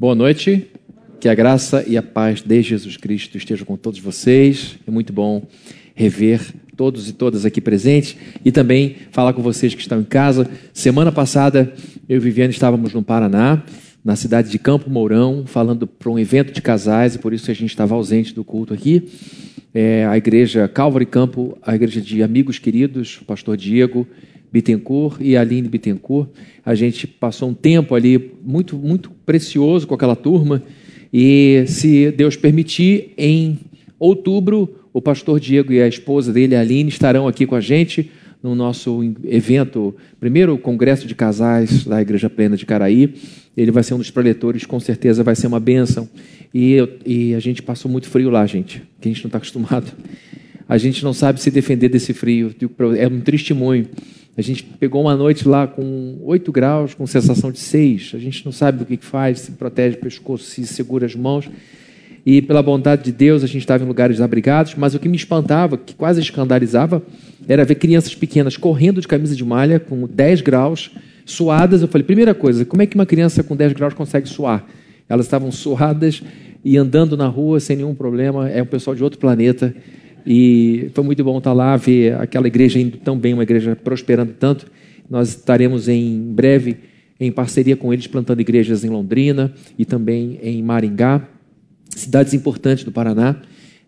Boa noite. Que a graça e a paz de Jesus Cristo estejam com todos vocês. É muito bom rever todos e todas aqui presentes e também falar com vocês que estão em casa. Semana passada, eu e Viviane estávamos no Paraná, na cidade de Campo Mourão, falando para um evento de casais e por isso a gente estava ausente do culto aqui. É, a igreja Calvary Campo, a igreja de amigos queridos, o pastor Diego Bittencourt e Aline Bittencourt. A gente passou um tempo ali muito, muito precioso com aquela turma e, se Deus permitir, em outubro, o pastor Diego e a esposa dele, a Aline, estarão aqui com a gente no nosso evento, primeiro congresso de casais da Igreja Plena de Caraí. Ele vai ser um dos preletores, com certeza vai ser uma bênção. E, e a gente passou muito frio lá, gente, que a gente não está acostumado. A gente não sabe se defender desse frio. É um testemunho. A gente pegou uma noite lá com 8 graus, com sensação de 6. A gente não sabe o que faz, se protege o pescoço, se segura as mãos. E pela bondade de Deus, a gente estava em lugares abrigados, mas o que me espantava, que quase escandalizava, era ver crianças pequenas correndo de camisa de malha com 10 graus, suadas. Eu falei, primeira coisa, como é que uma criança com 10 graus consegue suar? Elas estavam suadas e andando na rua sem nenhum problema. É um pessoal de outro planeta. E foi muito bom estar lá, ver aquela igreja indo tão bem, uma igreja prosperando tanto. Nós estaremos em breve em parceria com eles plantando igrejas em Londrina e também em Maringá, cidades importantes do Paraná.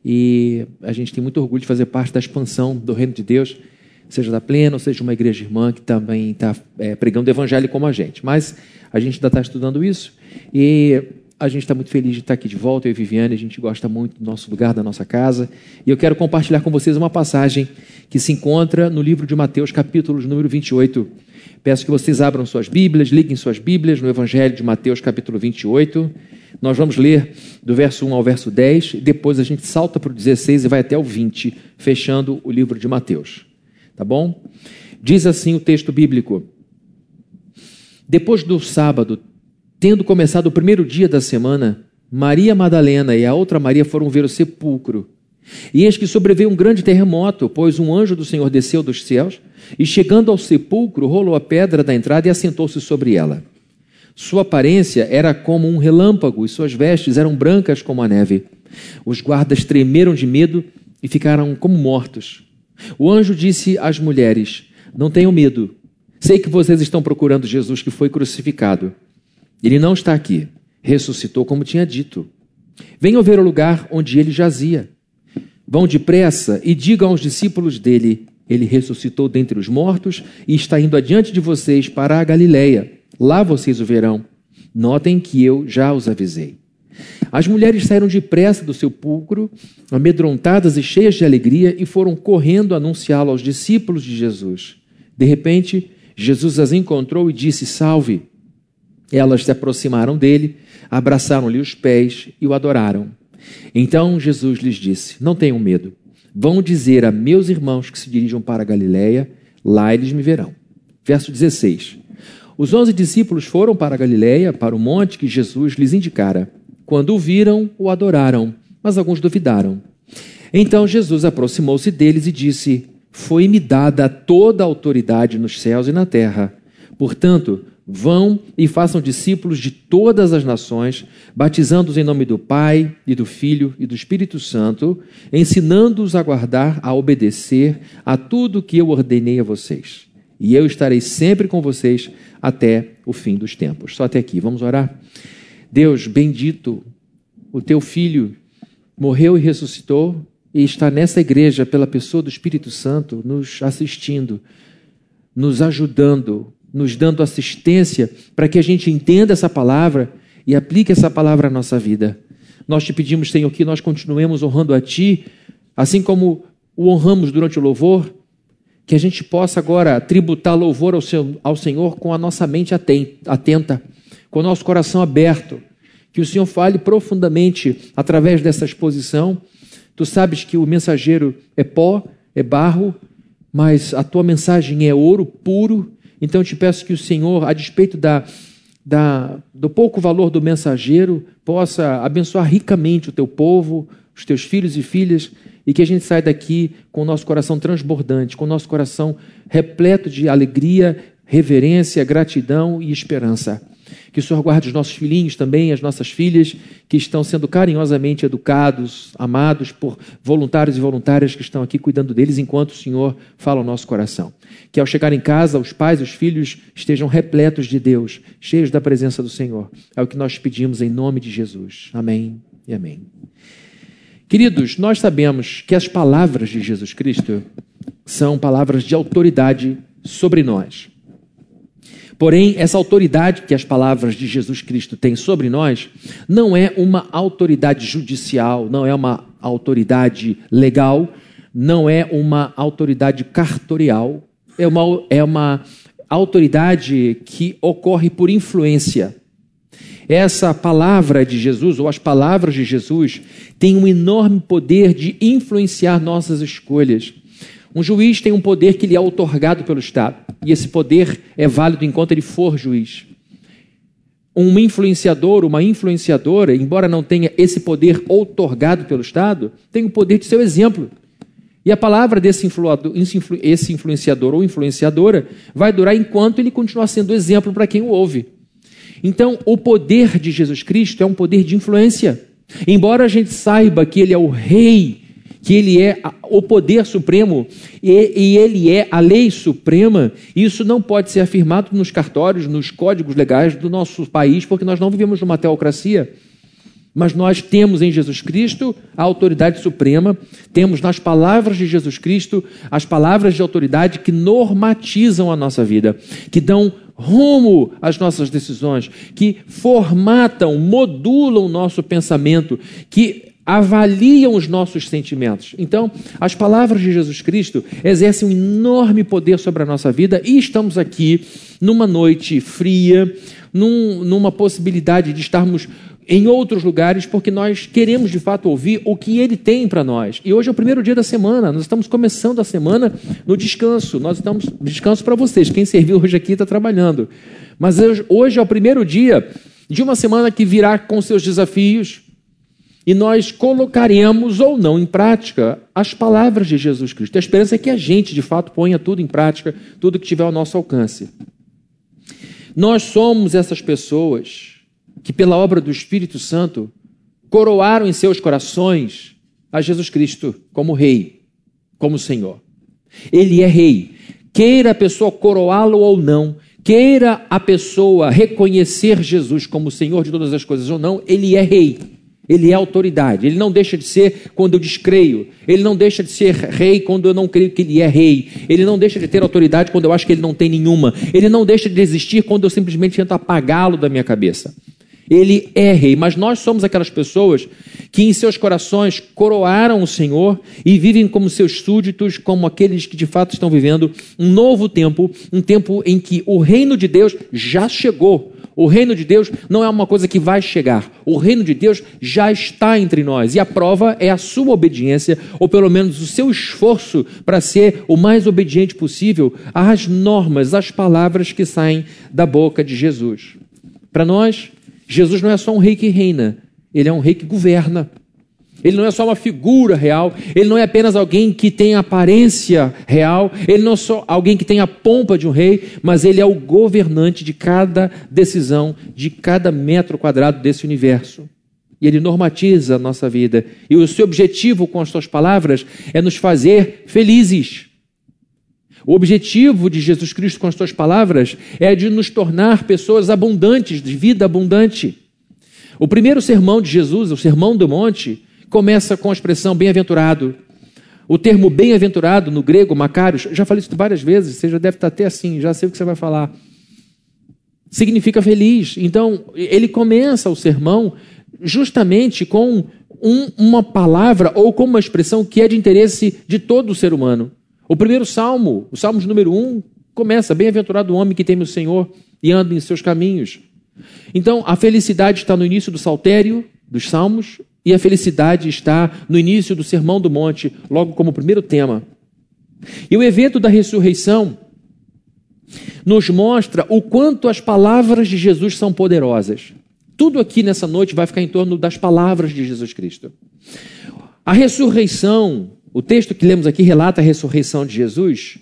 E a gente tem muito orgulho de fazer parte da expansão do reino de Deus, seja da Plena, ou seja uma igreja irmã que também está é, pregando o evangelho como a gente. Mas a gente ainda está estudando isso e a gente está muito feliz de estar aqui de volta, eu e Viviane, a gente gosta muito do nosso lugar, da nossa casa. E eu quero compartilhar com vocês uma passagem que se encontra no livro de Mateus, capítulo número 28. Peço que vocês abram suas Bíblias, liguem suas Bíblias no Evangelho de Mateus, capítulo 28. Nós vamos ler do verso 1 ao verso 10, depois a gente salta para o 16 e vai até o 20, fechando o livro de Mateus. Tá bom? Diz assim o texto bíblico: Depois do sábado, Tendo começado o primeiro dia da semana, Maria Madalena e a outra Maria foram ver o sepulcro. E eis que sobreveio um grande terremoto, pois um anjo do Senhor desceu dos céus e, chegando ao sepulcro, rolou a pedra da entrada e assentou-se sobre ela. Sua aparência era como um relâmpago e suas vestes eram brancas como a neve. Os guardas tremeram de medo e ficaram como mortos. O anjo disse às mulheres: Não tenham medo. Sei que vocês estão procurando Jesus que foi crucificado. Ele não está aqui. Ressuscitou como tinha dito. Venham ver o lugar onde ele jazia. Vão depressa e digam aos discípulos dele: Ele ressuscitou dentre os mortos e está indo adiante de vocês para a Galileia. Lá vocês o verão. Notem que eu já os avisei. As mulheres saíram depressa do sepulcro, amedrontadas e cheias de alegria, e foram correndo anunciá-lo aos discípulos de Jesus. De repente, Jesus as encontrou e disse: Salve! Elas se aproximaram dele, abraçaram-lhe os pés e o adoraram. Então Jesus lhes disse: Não tenham medo. Vão dizer a meus irmãos que se dirijam para Galiléia, lá eles me verão. Verso 16. Os onze discípulos foram para Galiléia, para o monte que Jesus lhes indicara. Quando o viram, o adoraram, mas alguns duvidaram. Então Jesus aproximou-se deles e disse: Foi-me dada toda a autoridade nos céus e na terra. Portanto, Vão e façam discípulos de todas as nações, batizando-os em nome do Pai e do Filho e do Espírito Santo, ensinando-os a guardar, a obedecer a tudo que eu ordenei a vocês. E eu estarei sempre com vocês até o fim dos tempos. Só até aqui. Vamos orar? Deus, bendito, o teu filho morreu e ressuscitou e está nessa igreja pela pessoa do Espírito Santo nos assistindo, nos ajudando nos dando assistência para que a gente entenda essa palavra e aplique essa palavra à nossa vida. Nós te pedimos, Senhor, que nós continuemos honrando a Ti, assim como o honramos durante o louvor, que a gente possa agora tributar louvor ao, seu, ao Senhor com a nossa mente atenta, com o nosso coração aberto, que o Senhor fale profundamente através dessa exposição. Tu sabes que o mensageiro é pó, é barro, mas a tua mensagem é ouro puro então eu te peço que o Senhor, a despeito da, da, do pouco valor do mensageiro, possa abençoar ricamente o teu povo, os teus filhos e filhas, e que a gente saia daqui com o nosso coração transbordante, com o nosso coração repleto de alegria, reverência, gratidão e esperança. Que o Senhor guarde os nossos filhinhos também, as nossas filhas, que estão sendo carinhosamente educados, amados por voluntários e voluntárias que estão aqui cuidando deles enquanto o Senhor fala ao nosso coração. Que ao chegar em casa, os pais e os filhos estejam repletos de Deus, cheios da presença do Senhor. É o que nós pedimos em nome de Jesus. Amém e amém. Queridos, nós sabemos que as palavras de Jesus Cristo são palavras de autoridade sobre nós. Porém, essa autoridade que as palavras de Jesus Cristo têm sobre nós não é uma autoridade judicial, não é uma autoridade legal, não é uma autoridade cartorial, é uma, é uma autoridade que ocorre por influência. Essa palavra de Jesus, ou as palavras de Jesus, têm um enorme poder de influenciar nossas escolhas. Um juiz tem um poder que lhe é otorgado pelo Estado, e esse poder é válido enquanto ele for juiz. Um influenciador, uma influenciadora, embora não tenha esse poder otorgado pelo Estado, tem o poder de ser o exemplo. E a palavra desse esse influenciador ou influenciadora vai durar enquanto ele continuar sendo exemplo para quem o ouve. Então, o poder de Jesus Cristo é um poder de influência. Embora a gente saiba que ele é o rei que ele é o poder supremo e, e, ele é a lei suprema, isso não pode ser afirmado nos cartórios, nos códigos legais do nosso país, porque nós não vivemos numa teocracia. Mas nós temos em Jesus Cristo a autoridade suprema, temos nas palavras de Jesus Cristo as palavras de autoridade que normatizam a nossa vida, que dão rumo às nossas decisões, que formatam, modulam o nosso pensamento, que avaliam os nossos sentimentos. Então, as palavras de Jesus Cristo exercem um enorme poder sobre a nossa vida e estamos aqui numa noite fria, num, numa possibilidade de estarmos em outros lugares, porque nós queremos de fato ouvir o que ele tem para nós. E hoje é o primeiro dia da semana, nós estamos começando a semana no descanso. Nós estamos descanso para vocês. Quem serviu hoje aqui está trabalhando. Mas hoje é o primeiro dia de uma semana que virá com seus desafios, e nós colocaremos ou não em prática as palavras de Jesus Cristo. A esperança é que a gente, de fato, ponha tudo em prática, tudo que tiver ao nosso alcance. Nós somos essas pessoas que, pela obra do Espírito Santo, coroaram em seus corações a Jesus Cristo como Rei, como Senhor. Ele é Rei. Queira a pessoa coroá-lo ou não, queira a pessoa reconhecer Jesus como Senhor de todas as coisas ou não, ele é Rei. Ele é autoridade. Ele não deixa de ser quando eu descreio. Ele não deixa de ser rei quando eu não creio que ele é rei. Ele não deixa de ter autoridade quando eu acho que ele não tem nenhuma. Ele não deixa de existir quando eu simplesmente tento apagá-lo da minha cabeça. Ele é rei, mas nós somos aquelas pessoas que em seus corações coroaram o Senhor e vivem como seus súditos, como aqueles que de fato estão vivendo um novo tempo, um tempo em que o reino de Deus já chegou. O reino de Deus não é uma coisa que vai chegar. O reino de Deus já está entre nós. E a prova é a sua obediência, ou pelo menos o seu esforço para ser o mais obediente possível às normas, às palavras que saem da boca de Jesus. Para nós, Jesus não é só um rei que reina, ele é um rei que governa. Ele não é só uma figura real, ele não é apenas alguém que tem aparência real, ele não é só alguém que tem a pompa de um rei, mas ele é o governante de cada decisão, de cada metro quadrado desse universo. E ele normatiza a nossa vida. E o seu objetivo com as suas palavras é nos fazer felizes. O objetivo de Jesus Cristo com as suas palavras é de nos tornar pessoas abundantes, de vida abundante. O primeiro sermão de Jesus, o Sermão do Monte, começa com a expressão bem-aventurado. O termo bem-aventurado no grego, Macários, já falei isso várias vezes, você já deve estar até assim, já sei o que você vai falar. Significa feliz. Então, ele começa o sermão justamente com um, uma palavra ou com uma expressão que é de interesse de todo o ser humano. O primeiro salmo, o salmo número um, começa: Bem-aventurado o homem que teme o Senhor e anda em seus caminhos. Então, a felicidade está no início do saltério dos salmos, e a felicidade está no início do Sermão do Monte, logo como primeiro tema. E o evento da ressurreição nos mostra o quanto as palavras de Jesus são poderosas. Tudo aqui nessa noite vai ficar em torno das palavras de Jesus Cristo. A ressurreição, o texto que lemos aqui relata a ressurreição de Jesus,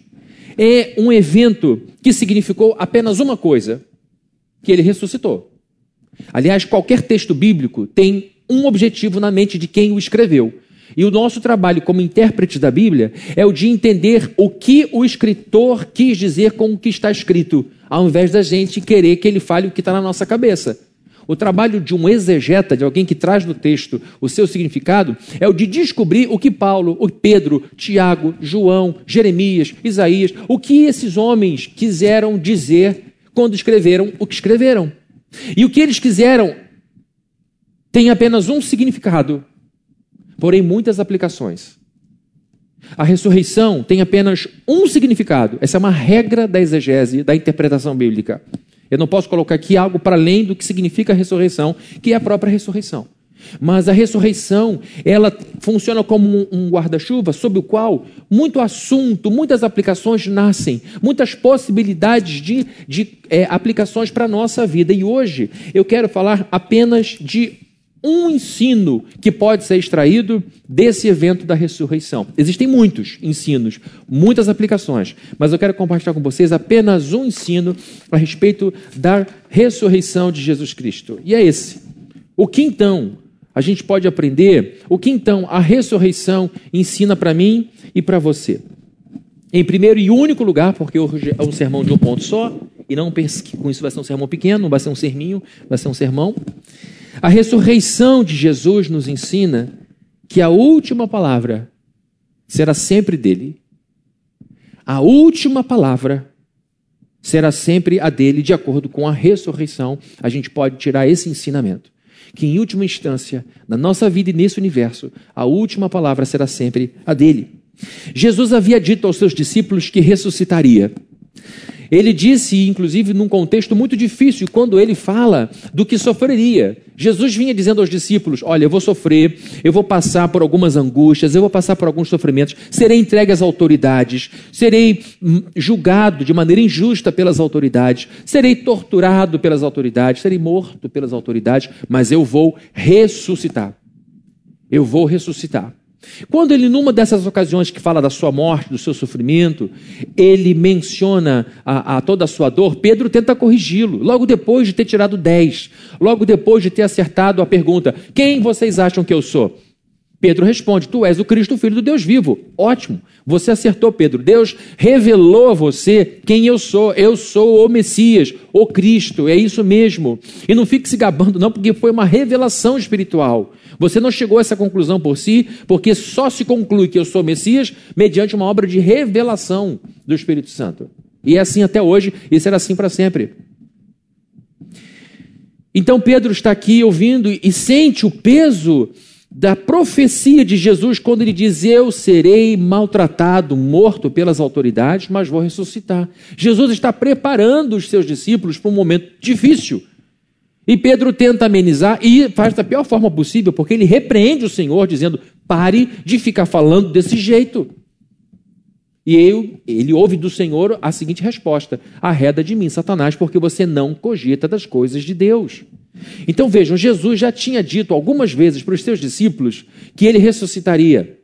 é um evento que significou apenas uma coisa: que ele ressuscitou. Aliás, qualquer texto bíblico tem um objetivo na mente de quem o escreveu. E o nosso trabalho como intérprete da Bíblia é o de entender o que o escritor quis dizer com o que está escrito, ao invés da gente querer que ele fale o que está na nossa cabeça. O trabalho de um exegeta, de alguém que traz no texto o seu significado, é o de descobrir o que Paulo, o Pedro, Tiago, João, Jeremias, Isaías, o que esses homens quiseram dizer quando escreveram o que escreveram. E o que eles quiseram tem apenas um significado, porém muitas aplicações. A ressurreição tem apenas um significado. Essa é uma regra da exegese, da interpretação bíblica. Eu não posso colocar aqui algo para além do que significa a ressurreição, que é a própria ressurreição. Mas a ressurreição, ela funciona como um guarda-chuva sob o qual muito assunto, muitas aplicações nascem, muitas possibilidades de, de é, aplicações para a nossa vida. E hoje eu quero falar apenas de um ensino que pode ser extraído desse evento da ressurreição. Existem muitos ensinos, muitas aplicações, mas eu quero compartilhar com vocês apenas um ensino a respeito da ressurreição de Jesus Cristo. E é esse. O que então a gente pode aprender? O que então a ressurreição ensina para mim e para você? Em primeiro e único lugar, porque hoje é um sermão de um ponto só, e não pense que com isso vai ser um sermão pequeno, vai ser um serminho, vai ser um sermão. A ressurreição de Jesus nos ensina que a última palavra será sempre dele. A última palavra será sempre a dele, de acordo com a ressurreição. A gente pode tirar esse ensinamento. Que em última instância, na nossa vida e nesse universo, a última palavra será sempre a dele. Jesus havia dito aos seus discípulos que ressuscitaria. Ele disse, inclusive, num contexto muito difícil, quando ele fala do que sofreria. Jesus vinha dizendo aos discípulos: Olha, eu vou sofrer, eu vou passar por algumas angústias, eu vou passar por alguns sofrimentos, serei entregue às autoridades, serei hum, julgado de maneira injusta pelas autoridades, serei torturado pelas autoridades, serei morto pelas autoridades, mas eu vou ressuscitar. Eu vou ressuscitar. Quando ele, numa dessas ocasiões que fala da sua morte, do seu sofrimento, ele menciona a, a toda a sua dor, Pedro tenta corrigi-lo, logo depois de ter tirado 10, logo depois de ter acertado a pergunta: Quem vocês acham que eu sou? Pedro responde: Tu és o Cristo, filho do Deus vivo. Ótimo, você acertou, Pedro. Deus revelou a você quem eu sou. Eu sou o Messias, o Cristo, é isso mesmo. E não fique se gabando, não, porque foi uma revelação espiritual. Você não chegou a essa conclusão por si, porque só se conclui que eu sou Messias mediante uma obra de revelação do Espírito Santo. E é assim até hoje, e será assim para sempre. Então Pedro está aqui ouvindo e sente o peso da profecia de Jesus quando ele diz: Eu serei maltratado, morto pelas autoridades, mas vou ressuscitar. Jesus está preparando os seus discípulos para um momento difícil. E Pedro tenta amenizar e faz da pior forma possível, porque ele repreende o Senhor, dizendo: pare de ficar falando desse jeito. E ele, ouve do Senhor a seguinte resposta: arreda de mim, Satanás, porque você não cogita das coisas de Deus. Então vejam, Jesus já tinha dito algumas vezes para os seus discípulos que ele ressuscitaria.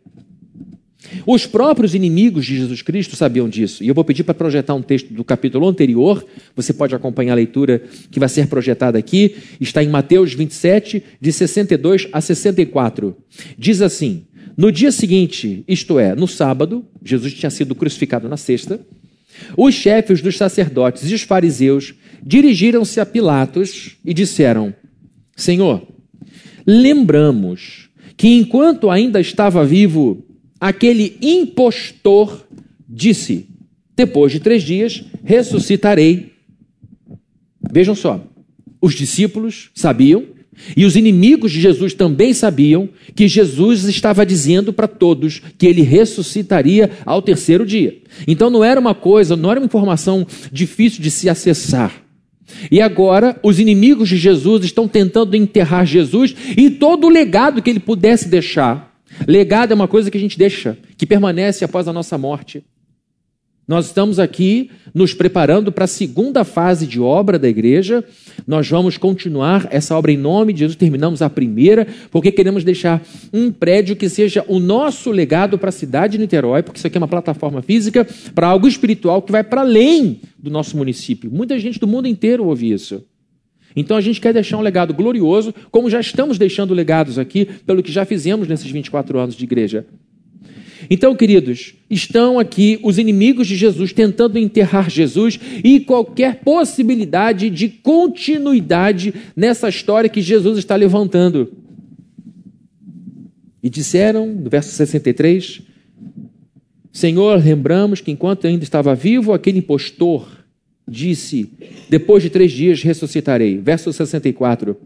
Os próprios inimigos de Jesus Cristo sabiam disso. E eu vou pedir para projetar um texto do capítulo anterior. Você pode acompanhar a leitura que vai ser projetada aqui. Está em Mateus 27, de 62 a 64. Diz assim: No dia seguinte, isto é, no sábado, Jesus tinha sido crucificado na sexta. Os chefes dos sacerdotes e os fariseus dirigiram-se a Pilatos e disseram: Senhor, lembramos que enquanto ainda estava vivo, aquele impostor disse: Depois de três dias ressuscitarei. Vejam só, os discípulos sabiam e os inimigos de Jesus também sabiam que Jesus estava dizendo para todos que ele ressuscitaria ao terceiro dia. Então não era uma coisa, não era uma informação difícil de se acessar. E agora os inimigos de Jesus estão tentando enterrar Jesus e todo o legado que ele pudesse deixar. Legado é uma coisa que a gente deixa, que permanece após a nossa morte. Nós estamos aqui nos preparando para a segunda fase de obra da igreja. Nós vamos continuar essa obra em nome de Jesus. Terminamos a primeira, porque queremos deixar um prédio que seja o nosso legado para a cidade de Niterói, porque isso aqui é uma plataforma física para algo espiritual que vai para além do nosso município. Muita gente do mundo inteiro ouve isso. Então a gente quer deixar um legado glorioso, como já estamos deixando legados aqui, pelo que já fizemos nesses 24 anos de igreja. Então, queridos, estão aqui os inimigos de Jesus tentando enterrar Jesus e qualquer possibilidade de continuidade nessa história que Jesus está levantando. E disseram, no verso 63, Senhor, lembramos que enquanto ainda estava vivo, aquele impostor disse: Depois de três dias ressuscitarei. Verso 64.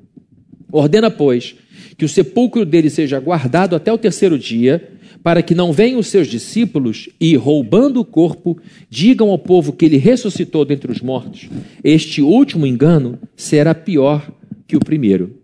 Ordena, pois, que o sepulcro dele seja guardado até o terceiro dia para que não venham os seus discípulos e, roubando o corpo, digam ao povo que ele ressuscitou dentre os mortos. Este último engano será pior que o primeiro.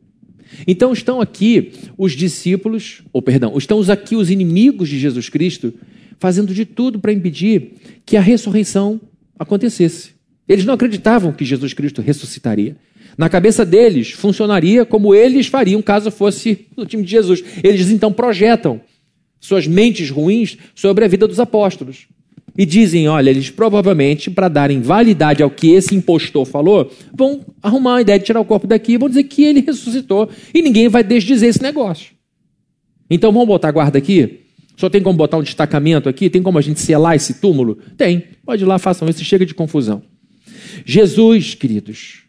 Então estão aqui os discípulos, ou perdão, estão aqui os inimigos de Jesus Cristo, fazendo de tudo para impedir que a ressurreição acontecesse. Eles não acreditavam que Jesus Cristo ressuscitaria. Na cabeça deles, funcionaria como eles fariam caso fosse no time de Jesus. Eles então projetam suas mentes ruins sobre a vida dos apóstolos. E dizem: olha, eles provavelmente, para darem validade ao que esse impostor falou, vão arrumar a ideia de tirar o corpo daqui e vão dizer que ele ressuscitou e ninguém vai desdizer esse negócio. Então vamos botar a guarda aqui? Só tem como botar um destacamento aqui? Tem como a gente selar esse túmulo? Tem. Pode ir lá, façam isso, chega de confusão. Jesus, queridos,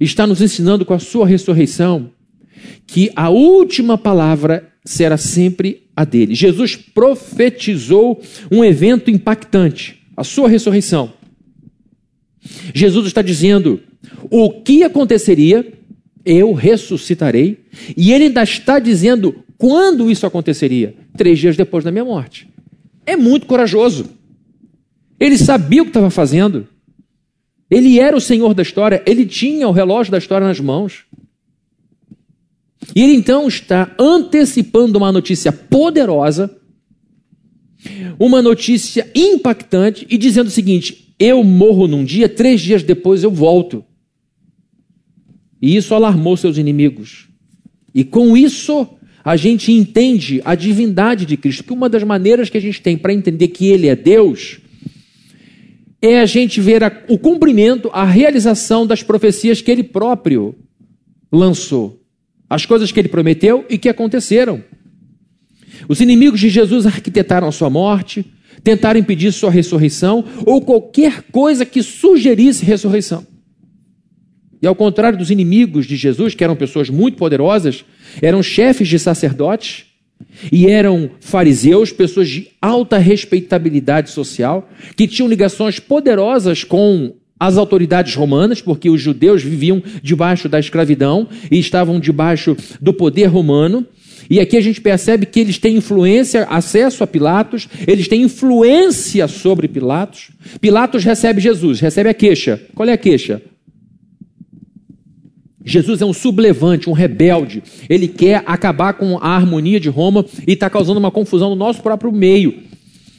está nos ensinando com a sua ressurreição que a última palavra será sempre a dele. Jesus profetizou um evento impactante, a sua ressurreição. Jesus está dizendo: o que aconteceria? Eu ressuscitarei. E ele ainda está dizendo quando isso aconteceria? Três dias depois da minha morte. É muito corajoso. Ele sabia o que estava fazendo. Ele era o senhor da história. Ele tinha o relógio da história nas mãos. E ele então está antecipando uma notícia poderosa, uma notícia impactante, e dizendo o seguinte: eu morro num dia, três dias depois eu volto. E isso alarmou seus inimigos. E com isso, a gente entende a divindade de Cristo, que uma das maneiras que a gente tem para entender que Ele é Deus é a gente ver a, o cumprimento, a realização das profecias que Ele próprio lançou as coisas que ele prometeu e que aconteceram. Os inimigos de Jesus arquitetaram a sua morte, tentaram impedir sua ressurreição ou qualquer coisa que sugerisse ressurreição. E ao contrário dos inimigos de Jesus, que eram pessoas muito poderosas, eram chefes de sacerdotes e eram fariseus, pessoas de alta respeitabilidade social, que tinham ligações poderosas com as autoridades romanas, porque os judeus viviam debaixo da escravidão e estavam debaixo do poder romano. E aqui a gente percebe que eles têm influência, acesso a Pilatos, eles têm influência sobre Pilatos. Pilatos recebe Jesus, recebe a queixa. Qual é a queixa? Jesus é um sublevante, um rebelde. Ele quer acabar com a harmonia de Roma e está causando uma confusão no nosso próprio meio.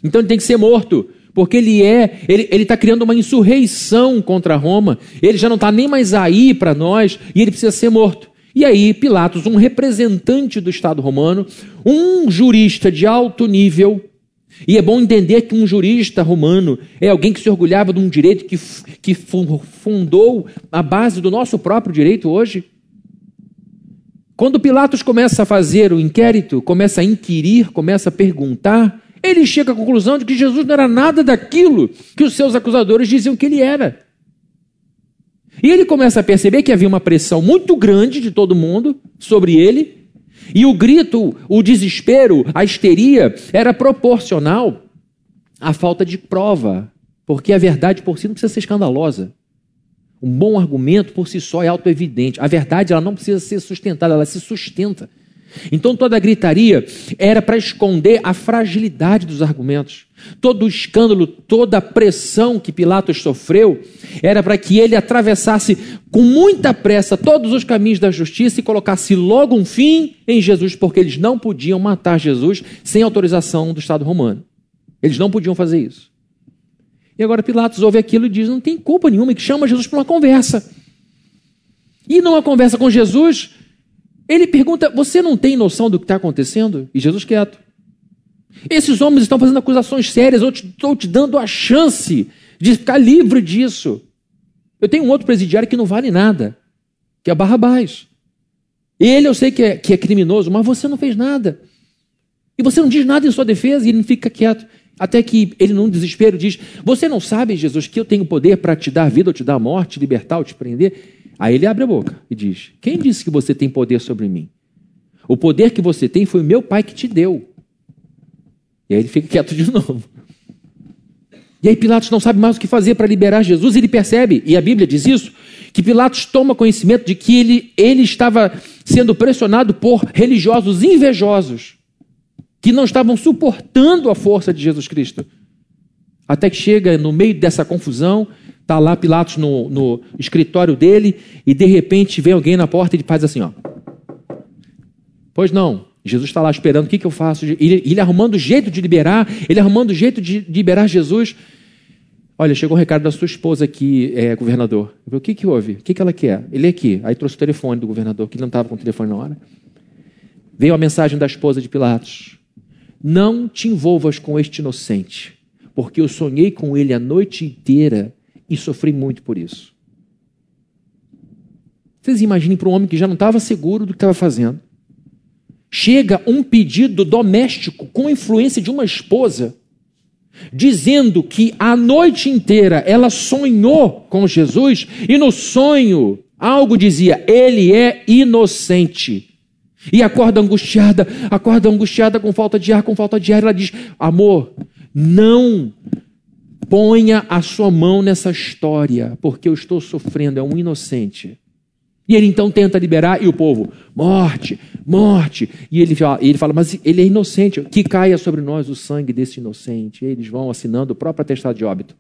Então ele tem que ser morto porque ele é, ele está criando uma insurreição contra Roma, ele já não está nem mais aí para nós e ele precisa ser morto. E aí, Pilatos, um representante do Estado romano, um jurista de alto nível, e é bom entender que um jurista romano é alguém que se orgulhava de um direito que, que fundou a base do nosso próprio direito hoje. Quando Pilatos começa a fazer o inquérito, começa a inquirir, começa a perguntar, ele chega à conclusão de que Jesus não era nada daquilo que os seus acusadores diziam que ele era. E ele começa a perceber que havia uma pressão muito grande de todo mundo sobre ele, e o grito, o desespero, a histeria era proporcional à falta de prova, porque a verdade por si não precisa ser escandalosa. Um bom argumento por si só é autoevidente. A verdade ela não precisa ser sustentada, ela se sustenta. Então toda a gritaria era para esconder a fragilidade dos argumentos. Todo o escândalo, toda a pressão que Pilatos sofreu era para que ele atravessasse com muita pressa todos os caminhos da justiça e colocasse logo um fim em Jesus, porque eles não podiam matar Jesus sem autorização do Estado romano. Eles não podiam fazer isso. E agora Pilatos ouve aquilo e diz: não tem culpa nenhuma, e que chama Jesus para uma conversa. E numa conversa com Jesus, ele pergunta: Você não tem noção do que está acontecendo? E Jesus quieto. Esses homens estão fazendo acusações sérias, eu estou te dando a chance de ficar livre disso. Eu tenho um outro presidiário que não vale nada. que é Barrabás. Ele eu sei que é, que é criminoso, mas você não fez nada. E você não diz nada em sua defesa e ele não fica quieto. Até que ele, num desespero, diz: Você não sabe, Jesus, que eu tenho poder para te dar vida ou te dar morte, te libertar ou te prender? Aí ele abre a boca e diz: Quem disse que você tem poder sobre mim? O poder que você tem foi o meu pai que te deu. E aí ele fica quieto de novo. E aí Pilatos não sabe mais o que fazer para liberar Jesus, ele percebe, e a Bíblia diz isso, que Pilatos toma conhecimento de que ele, ele estava sendo pressionado por religiosos invejosos, que não estavam suportando a força de Jesus Cristo. Até que chega no meio dessa confusão, está lá Pilatos no, no escritório dele, e de repente vem alguém na porta e ele faz assim: ó. Pois não, Jesus está lá esperando, o que, que eu faço? Ele, ele arrumando jeito de liberar, ele arrumando jeito de liberar Jesus. Olha, chegou um recado da sua esposa aqui, é, governador. Falei, o que, que houve? O que, que ela quer? Ele é aqui. Aí trouxe o telefone do governador, que ele não estava com o telefone na hora. Veio a mensagem da esposa de Pilatos. Não te envolvas com este inocente, porque eu sonhei com ele a noite inteira e sofri muito por isso. Vocês imaginem para um homem que já não estava seguro do que estava fazendo chega um pedido doméstico com influência de uma esposa, dizendo que a noite inteira ela sonhou com Jesus e no sonho algo dizia: ele é inocente. E acorda angustiada, acorda angustiada com falta de ar, com falta de ar. Ela diz: Amor, não ponha a sua mão nessa história, porque eu estou sofrendo, é um inocente. E ele então tenta liberar, e o povo, morte, morte. E ele fala, ele fala mas ele é inocente, que caia sobre nós o sangue desse inocente. E eles vão assinando o próprio atestado de óbito.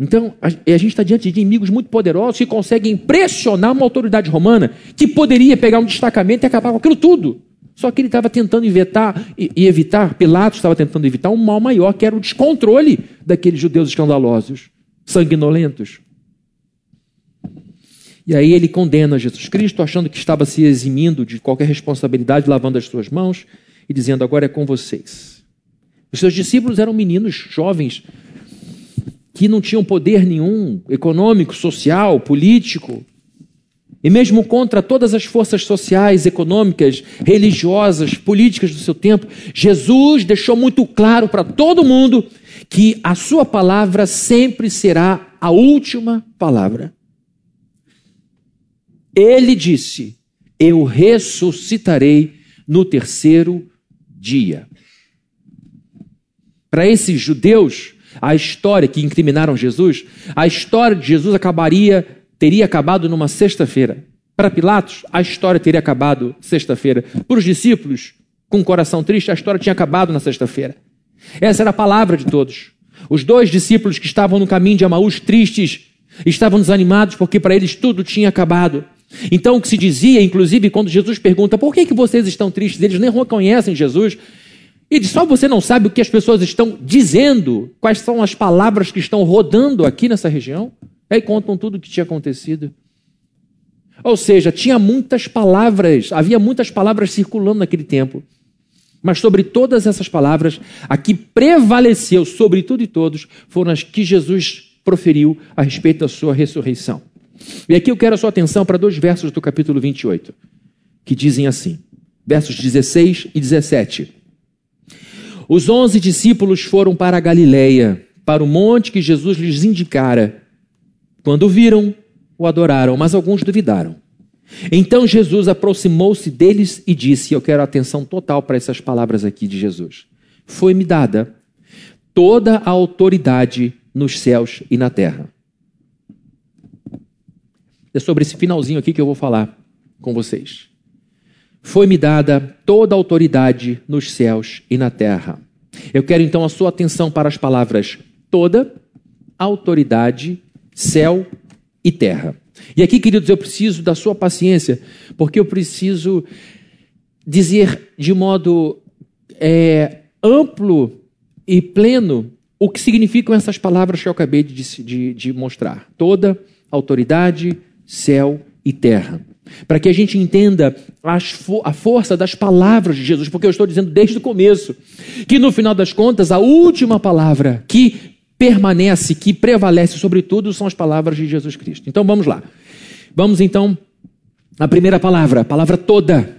Então, a, a gente está diante de inimigos muito poderosos que conseguem pressionar uma autoridade romana que poderia pegar um destacamento e acabar com aquilo tudo. Só que ele estava tentando evitar, e, e evitar, Pilatos estava tentando evitar um mal maior, que era o descontrole daqueles judeus escandalosos sanguinolentos. E aí ele condena Jesus Cristo, achando que estava se eximindo de qualquer responsabilidade, lavando as suas mãos e dizendo: Agora é com vocês. Os seus discípulos eram meninos jovens que não tinham poder nenhum econômico, social, político. E mesmo contra todas as forças sociais, econômicas, religiosas, políticas do seu tempo, Jesus deixou muito claro para todo mundo que a sua palavra sempre será a última palavra. Ele disse: Eu ressuscitarei no terceiro dia. Para esses judeus, a história que incriminaram Jesus, a história de Jesus acabaria, teria acabado numa sexta-feira. Para Pilatos, a história teria acabado sexta-feira. Para os discípulos, com o coração triste, a história tinha acabado na sexta-feira. Essa era a palavra de todos. Os dois discípulos que estavam no caminho de Amaús tristes, estavam desanimados porque para eles tudo tinha acabado. Então o que se dizia, inclusive, quando Jesus pergunta por que, que vocês estão tristes, eles nem reconhecem Jesus. E diz, só você não sabe o que as pessoas estão dizendo, quais são as palavras que estão rodando aqui nessa região. Aí contam tudo o que tinha acontecido. Ou seja, tinha muitas palavras, havia muitas palavras circulando naquele tempo. Mas sobre todas essas palavras, a que prevaleceu sobre tudo e todos foram as que Jesus proferiu a respeito da sua ressurreição. E aqui eu quero a sua atenção para dois versos do capítulo 28, que dizem assim, versos 16 e 17. Os onze discípulos foram para a Galileia, para o monte que Jesus lhes indicara. Quando viram, o adoraram, mas alguns duvidaram. Então Jesus aproximou-se deles e disse: Eu quero atenção total para essas palavras aqui de Jesus. Foi-me dada toda a autoridade nos céus e na terra. É sobre esse finalzinho aqui que eu vou falar com vocês. Foi-me dada toda a autoridade nos céus e na terra. Eu quero então a sua atenção para as palavras toda, autoridade, céu e terra. E aqui, queridos, eu preciso da sua paciência, porque eu preciso dizer de modo é, amplo e pleno o que significam essas palavras que eu acabei de, de, de mostrar: toda autoridade, céu e terra. Para que a gente entenda a força das palavras de Jesus, porque eu estou dizendo desde o começo que no final das contas, a última palavra que permanece, que prevalece sobre tudo, são as palavras de Jesus Cristo. Então vamos lá. Vamos então à primeira palavra, a palavra toda.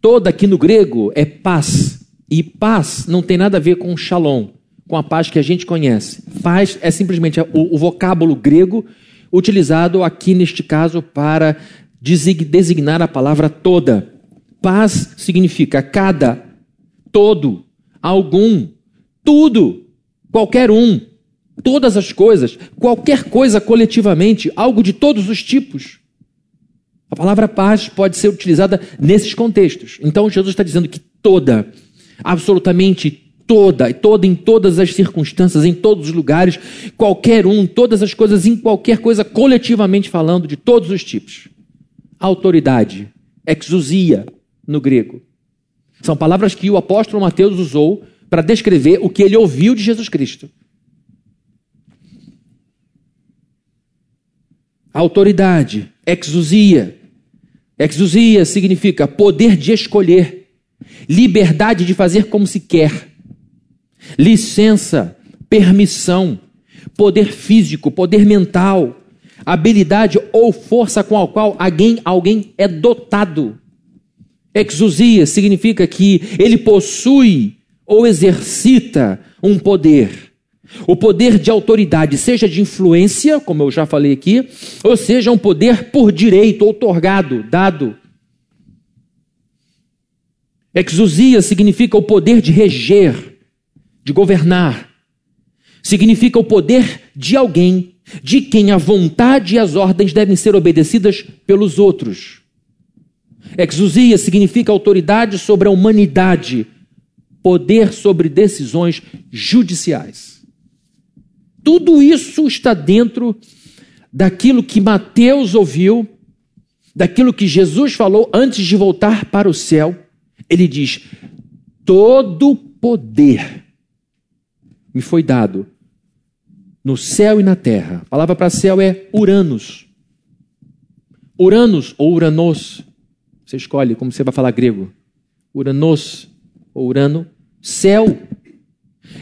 Toda aqui no grego é paz. E paz não tem nada a ver com shalom, com a paz que a gente conhece. Paz é simplesmente o, o vocábulo grego utilizado aqui neste caso para designar a palavra toda. Paz significa cada, todo, algum, tudo, qualquer um, todas as coisas, qualquer coisa coletivamente, algo de todos os tipos. A palavra paz pode ser utilizada nesses contextos. Então Jesus está dizendo que toda, absolutamente toda, toda em todas as circunstâncias, em todos os lugares, qualquer um, todas as coisas, em qualquer coisa, coletivamente falando, de todos os tipos. Autoridade, exousia no grego. São palavras que o apóstolo Mateus usou para descrever o que ele ouviu de Jesus Cristo. Autoridade, exousia. Exousia significa poder de escolher, liberdade de fazer como se quer, licença, permissão, poder físico, poder mental, habilidade ou força com a qual alguém, alguém é dotado. Exousia significa que ele possui ou exercita um poder. O poder de autoridade, seja de influência, como eu já falei aqui, ou seja um poder por direito, outorgado, dado. Exousia significa o poder de reger, de governar. Significa o poder de alguém, de quem a vontade e as ordens devem ser obedecidas pelos outros. Exousia significa autoridade sobre a humanidade, poder sobre decisões judiciais. Tudo isso está dentro daquilo que Mateus ouviu, daquilo que Jesus falou antes de voltar para o céu. Ele diz: todo poder me foi dado no céu e na terra. A palavra para céu é Uranus. Uranus ou Uranos. Você escolhe como você vai falar grego. Uranos Urano. Céu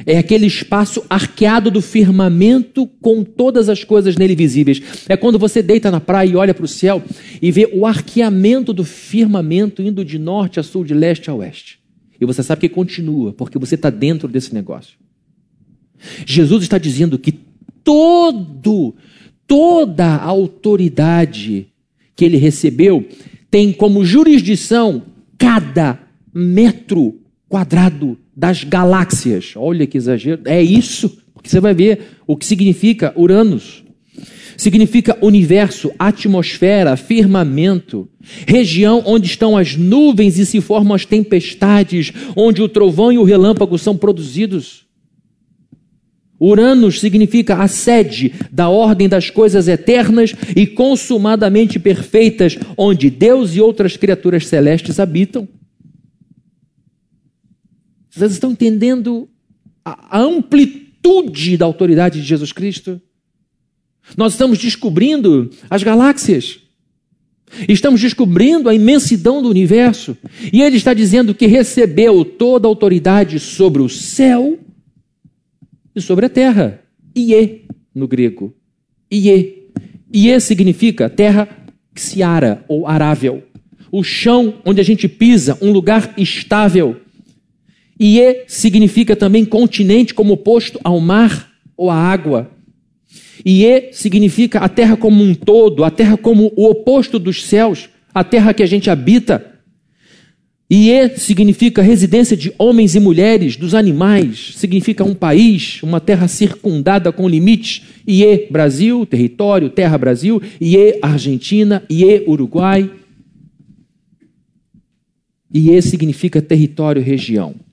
é aquele espaço arqueado do firmamento com todas as coisas nele visíveis. É quando você deita na praia e olha para o céu e vê o arqueamento do firmamento indo de norte a sul, de leste a oeste. E você sabe que continua, porque você está dentro desse negócio. Jesus está dizendo que todo, toda a autoridade que ele recebeu tem como jurisdição cada metro quadrado das galáxias. Olha que exagero. É isso, porque você vai ver o que significa Uranus. Significa universo, atmosfera, firmamento, região onde estão as nuvens e se formam as tempestades, onde o trovão e o relâmpago são produzidos. Uranus significa a sede da ordem das coisas eternas e consumadamente perfeitas, onde Deus e outras criaturas celestes habitam. Vocês estão entendendo a amplitude da autoridade de Jesus Cristo? Nós estamos descobrindo as galáxias. Estamos descobrindo a imensidão do universo. E ele está dizendo que recebeu toda a autoridade sobre o céu e sobre a terra. Ie, no grego. Ie. Ie significa terra xiara ou arável. O chão onde a gente pisa, um lugar estável. Ie significa também continente como oposto ao mar ou à água. Ie significa a terra como um todo, a terra como o oposto dos céus, a terra que a gente habita. Ie significa residência de homens e mulheres, dos animais, significa um país, uma terra circundada com limites. Ie Brasil, território, terra Brasil. Ie Argentina, Ie Uruguai. Ie significa território, região.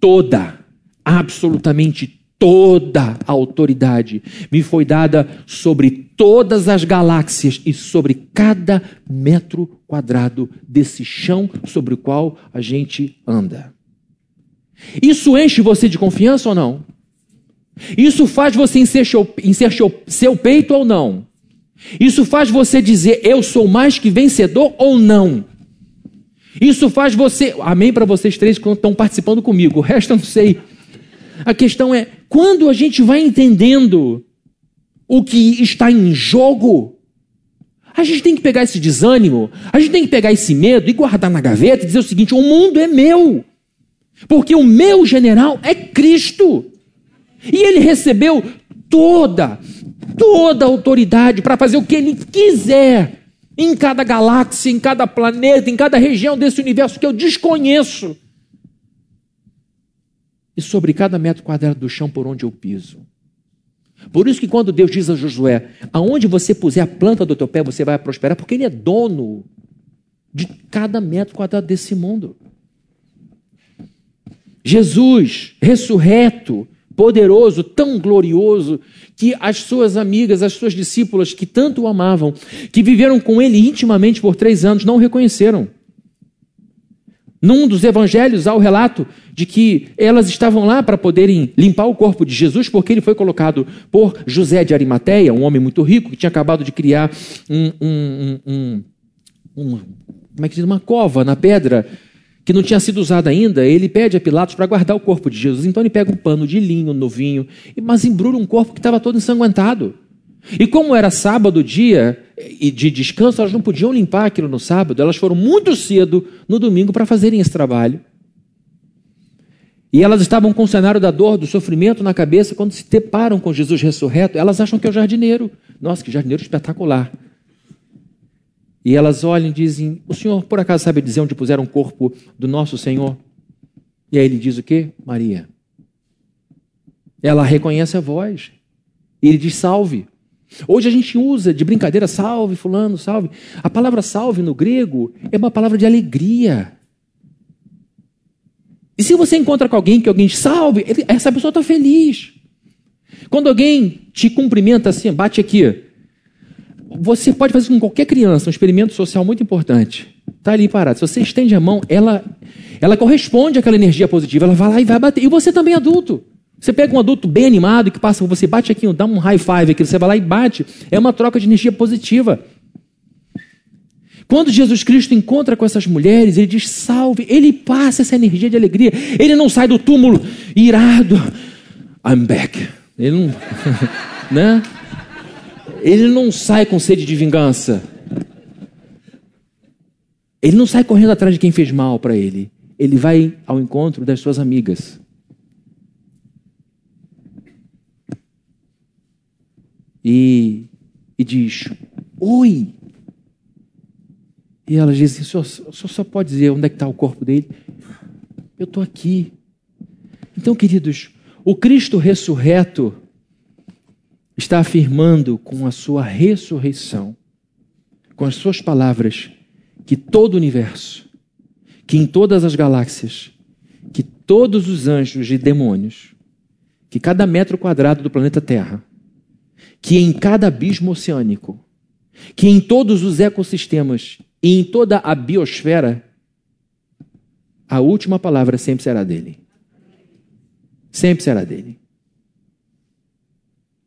Toda, absolutamente toda a autoridade me foi dada sobre todas as galáxias e sobre cada metro quadrado desse chão sobre o qual a gente anda. Isso enche você de confiança ou não? Isso faz você encher seu peito ou não? Isso faz você dizer eu sou mais que vencedor ou não? Isso faz você. Amém para vocês três que estão participando comigo. O resto eu não sei. A questão é quando a gente vai entendendo o que está em jogo, a gente tem que pegar esse desânimo, a gente tem que pegar esse medo e guardar na gaveta e dizer o seguinte: o mundo é meu, porque o meu general é Cristo. E ele recebeu toda, toda a autoridade para fazer o que ele quiser em cada galáxia, em cada planeta, em cada região desse universo que eu desconheço. E sobre cada metro quadrado do chão por onde eu piso. Por isso que quando Deus diz a Josué, aonde você puser a planta do teu pé, você vai prosperar, porque ele é dono de cada metro quadrado desse mundo. Jesus, ressurreto, poderoso, tão glorioso, que as suas amigas, as suas discípulas que tanto o amavam, que viveram com ele intimamente por três anos, não o reconheceram. Num dos evangelhos há o relato de que elas estavam lá para poderem limpar o corpo de Jesus, porque ele foi colocado por José de Arimateia, um homem muito rico, que tinha acabado de criar um, um, um, um como é que diz, uma cova na pedra que não tinha sido usada ainda. Ele pede a Pilatos para guardar o corpo de Jesus. Então ele pega um pano de linho novinho, mas embrulha um corpo que estava todo ensanguentado. E como era sábado, dia e de descanso, elas não podiam limpar aquilo no sábado, elas foram muito cedo no domingo para fazerem esse trabalho. E elas estavam com o cenário da dor, do sofrimento na cabeça, quando se deparam com Jesus ressurreto, elas acham que é o jardineiro. Nossa, que jardineiro espetacular. E elas olham e dizem: O senhor por acaso sabe dizer onde puseram o corpo do nosso Senhor? E aí ele diz o quê? Maria. Ela reconhece a voz. E ele diz: Salve. Hoje a gente usa de brincadeira salve, fulano, salve. A palavra salve no grego é uma palavra de alegria. E se você encontra com alguém que alguém diz salve, essa pessoa está feliz. Quando alguém te cumprimenta assim, bate aqui. Você pode fazer com qualquer criança, um experimento social muito importante. Está ali parado. Se você estende a mão, ela, ela corresponde àquela energia positiva. Ela vai lá e vai bater. E você também, adulto. Você pega um adulto bem animado que passa você, bate aqui, dá um high five aqui, você vai lá e bate. É uma troca de energia positiva. Quando Jesus Cristo encontra com essas mulheres, ele diz salve, ele passa essa energia de alegria. Ele não sai do túmulo irado. I'm back. Ele não, né? Ele não sai com sede de vingança. Ele não sai correndo atrás de quem fez mal para ele. Ele vai ao encontro das suas amigas. e, e diz: Oi! E ela diz: o senhor, o senhor só pode dizer onde é que está o corpo dele? Eu estou aqui. Então, queridos, o Cristo ressurreto está afirmando com a sua ressurreição, com as suas palavras, que todo o universo, que em todas as galáxias, que todos os anjos e demônios, que cada metro quadrado do planeta Terra, que em cada abismo oceânico, que em todos os ecossistemas e em toda a biosfera, a última palavra sempre será dele. Sempre será dele.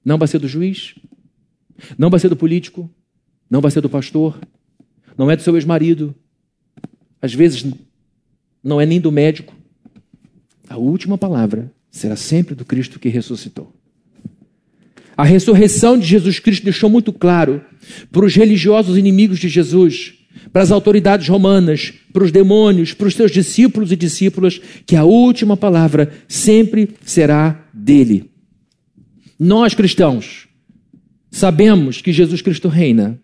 Não vai ser do juiz, não vai ser do político, não vai ser do pastor, não é do seu ex-marido, às vezes não é nem do médico. A última palavra será sempre do Cristo que ressuscitou. A ressurreição de Jesus Cristo deixou muito claro para os religiosos inimigos de Jesus, para as autoridades romanas, para os demônios, para os seus discípulos e discípulas, que a última palavra sempre será dele. Nós cristãos sabemos que Jesus Cristo reina.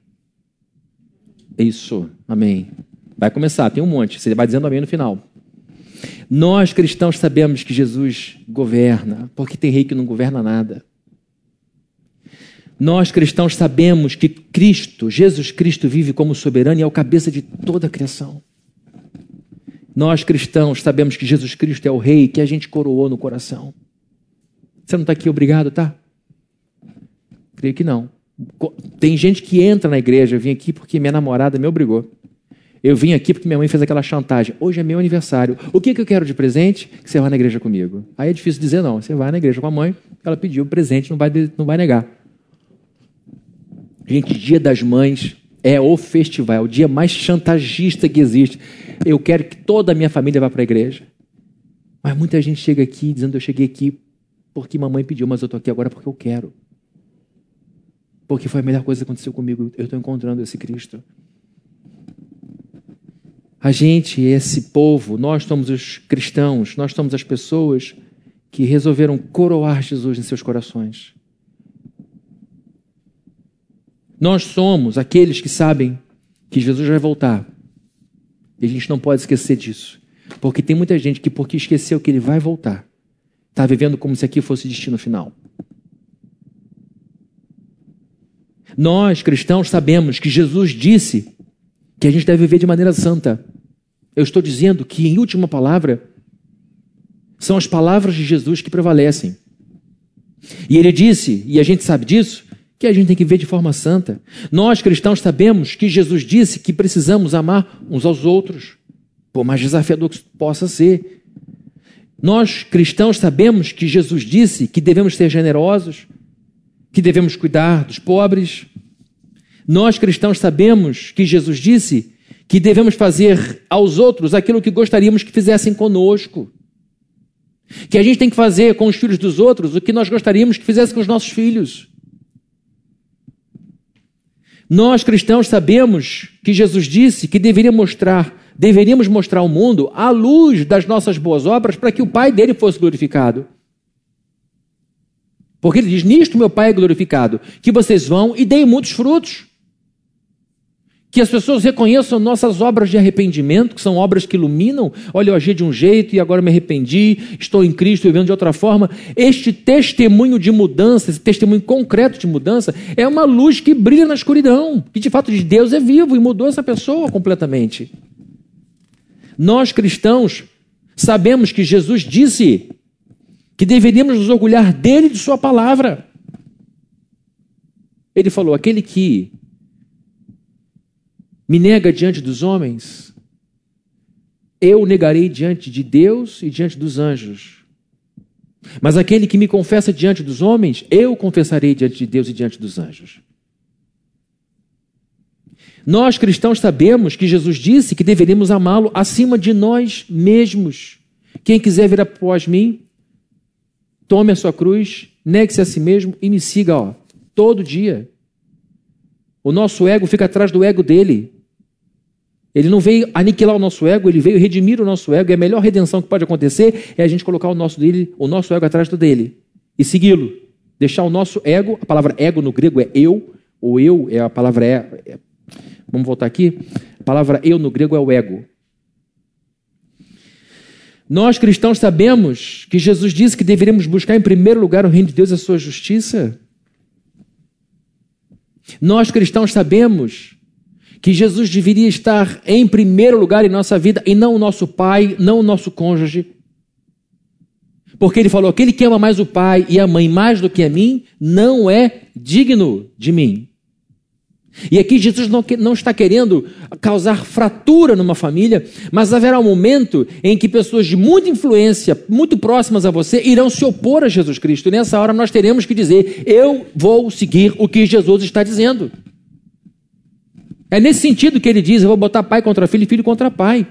Isso, amém. Vai começar, tem um monte, você vai dizendo amém no final. Nós cristãos sabemos que Jesus governa, porque tem rei que não governa nada. Nós cristãos sabemos que Cristo, Jesus Cristo, vive como soberano e é o cabeça de toda a criação. Nós cristãos sabemos que Jesus Cristo é o Rei que a gente coroou no coração. Você não está aqui obrigado, tá? Creio que não. Tem gente que entra na igreja, eu vim aqui porque minha namorada me obrigou. Eu vim aqui porque minha mãe fez aquela chantagem. Hoje é meu aniversário. O que, que eu quero de presente? Que você vá na igreja comigo. Aí é difícil dizer não. Você vai na igreja com a mãe, ela pediu o presente, não vai, não vai negar. Gente, Dia das Mães é o festival, é o dia mais chantagista que existe. Eu quero que toda a minha família vá para a igreja. Mas muita gente chega aqui dizendo: Eu cheguei aqui porque mamãe pediu, mas eu estou aqui agora porque eu quero. Porque foi a melhor coisa que aconteceu comigo. Eu estou encontrando esse Cristo. A gente, esse povo, nós somos os cristãos, nós somos as pessoas que resolveram coroar Jesus em seus corações. Nós somos aqueles que sabem que Jesus vai voltar. E a gente não pode esquecer disso. Porque tem muita gente que, porque esqueceu que ele vai voltar, está vivendo como se aqui fosse destino final. Nós, cristãos, sabemos que Jesus disse que a gente deve viver de maneira santa. Eu estou dizendo que, em última palavra, são as palavras de Jesus que prevalecem. E ele disse, e a gente sabe disso, que a gente tem que viver de forma santa. Nós, cristãos, sabemos que Jesus disse que precisamos amar uns aos outros, por mais desafiador que possa ser. Nós, cristãos, sabemos que Jesus disse que devemos ser generosos, que devemos cuidar dos pobres. Nós, cristãos, sabemos que Jesus disse que devemos fazer aos outros aquilo que gostaríamos que fizessem conosco. Que a gente tem que fazer com os filhos dos outros o que nós gostaríamos que fizessem com os nossos filhos. Nós cristãos sabemos que Jesus disse que deveria mostrar, deveríamos mostrar ao mundo a luz das nossas boas obras para que o Pai dele fosse glorificado. Porque ele diz: Nisto meu Pai é glorificado, que vocês vão e deem muitos frutos. Que as pessoas reconheçam nossas obras de arrependimento, que são obras que iluminam. Olha, eu agi de um jeito e agora me arrependi, estou em Cristo vivendo de outra forma. Este testemunho de mudança, esse testemunho concreto de mudança, é uma luz que brilha na escuridão, que de fato de Deus é vivo e mudou essa pessoa completamente. Nós cristãos sabemos que Jesus disse que deveríamos nos orgulhar dele e de Sua palavra. Ele falou: aquele que me nega diante dos homens, eu negarei diante de Deus e diante dos anjos. Mas aquele que me confessa diante dos homens, eu confessarei diante de Deus e diante dos anjos. Nós cristãos sabemos que Jesus disse que deveríamos amá-lo acima de nós mesmos. Quem quiser vir após mim, tome a sua cruz, negue-se a si mesmo e me siga, ó, todo dia. O nosso ego fica atrás do ego dele. Ele não veio aniquilar o nosso ego, ele veio redimir o nosso ego. E a melhor redenção que pode acontecer é a gente colocar o nosso, dele, o nosso ego atrás do dele e segui-lo. Deixar o nosso ego, a palavra ego no grego é eu, ou eu é a palavra é, é vamos voltar aqui. A palavra eu no grego é o ego. Nós cristãos sabemos que Jesus disse que deveríamos buscar em primeiro lugar o reino de Deus e a sua justiça. Nós cristãos sabemos que Jesus deveria estar em primeiro lugar em nossa vida e não o nosso pai, não o nosso cônjuge. Porque ele falou: aquele que ama mais o pai e a mãe mais do que a mim, não é digno de mim. E aqui Jesus não, não, está querendo causar fratura numa família, mas haverá um momento em que pessoas de muita influência, muito próximas a você, irão se opor a Jesus Cristo. E nessa hora nós teremos que dizer: Eu vou seguir o que Jesus está dizendo. É nesse sentido que ele diz: eu vou botar pai contra filho e filho contra pai.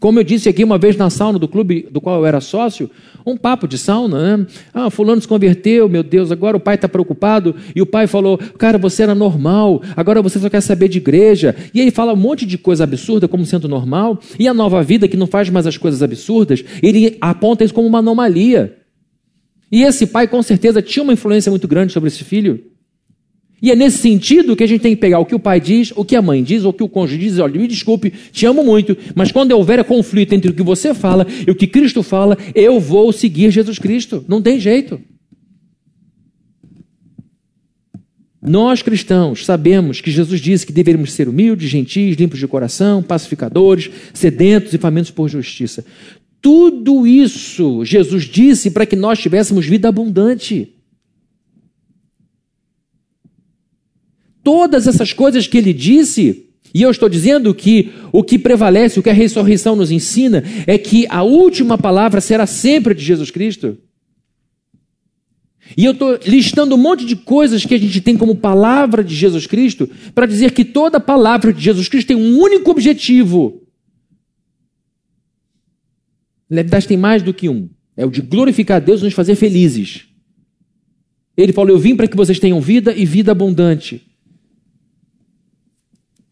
Como eu disse aqui uma vez na sauna do clube do qual eu era sócio, um papo de sauna, né? Ah, fulano se converteu, meu Deus, agora o pai está preocupado. E o pai falou, cara, você era normal, agora você só quer saber de igreja. E ele fala um monte de coisa absurda como sendo normal. E a nova vida, que não faz mais as coisas absurdas, ele aponta isso como uma anomalia. E esse pai, com certeza, tinha uma influência muito grande sobre esse filho. E é nesse sentido que a gente tem que pegar o que o pai diz, o que a mãe diz, ou o que o cônjuge diz, olha, me desculpe, te amo muito, mas quando houver conflito entre o que você fala e o que Cristo fala, eu vou seguir Jesus Cristo. Não tem jeito. Nós cristãos sabemos que Jesus disse que deveríamos ser humildes, gentis, limpos de coração, pacificadores, sedentos e famintos por justiça. Tudo isso Jesus disse para que nós tivéssemos vida abundante. Todas essas coisas que ele disse, e eu estou dizendo que o que prevalece, o que a ressurreição nos ensina, é que a última palavra será sempre de Jesus Cristo. E eu estou listando um monte de coisas que a gente tem como palavra de Jesus Cristo, para dizer que toda palavra de Jesus Cristo tem um único objetivo. Na verdade, tem mais do que um. É o de glorificar a Deus e nos fazer felizes. Ele falou: Eu vim para que vocês tenham vida e vida abundante.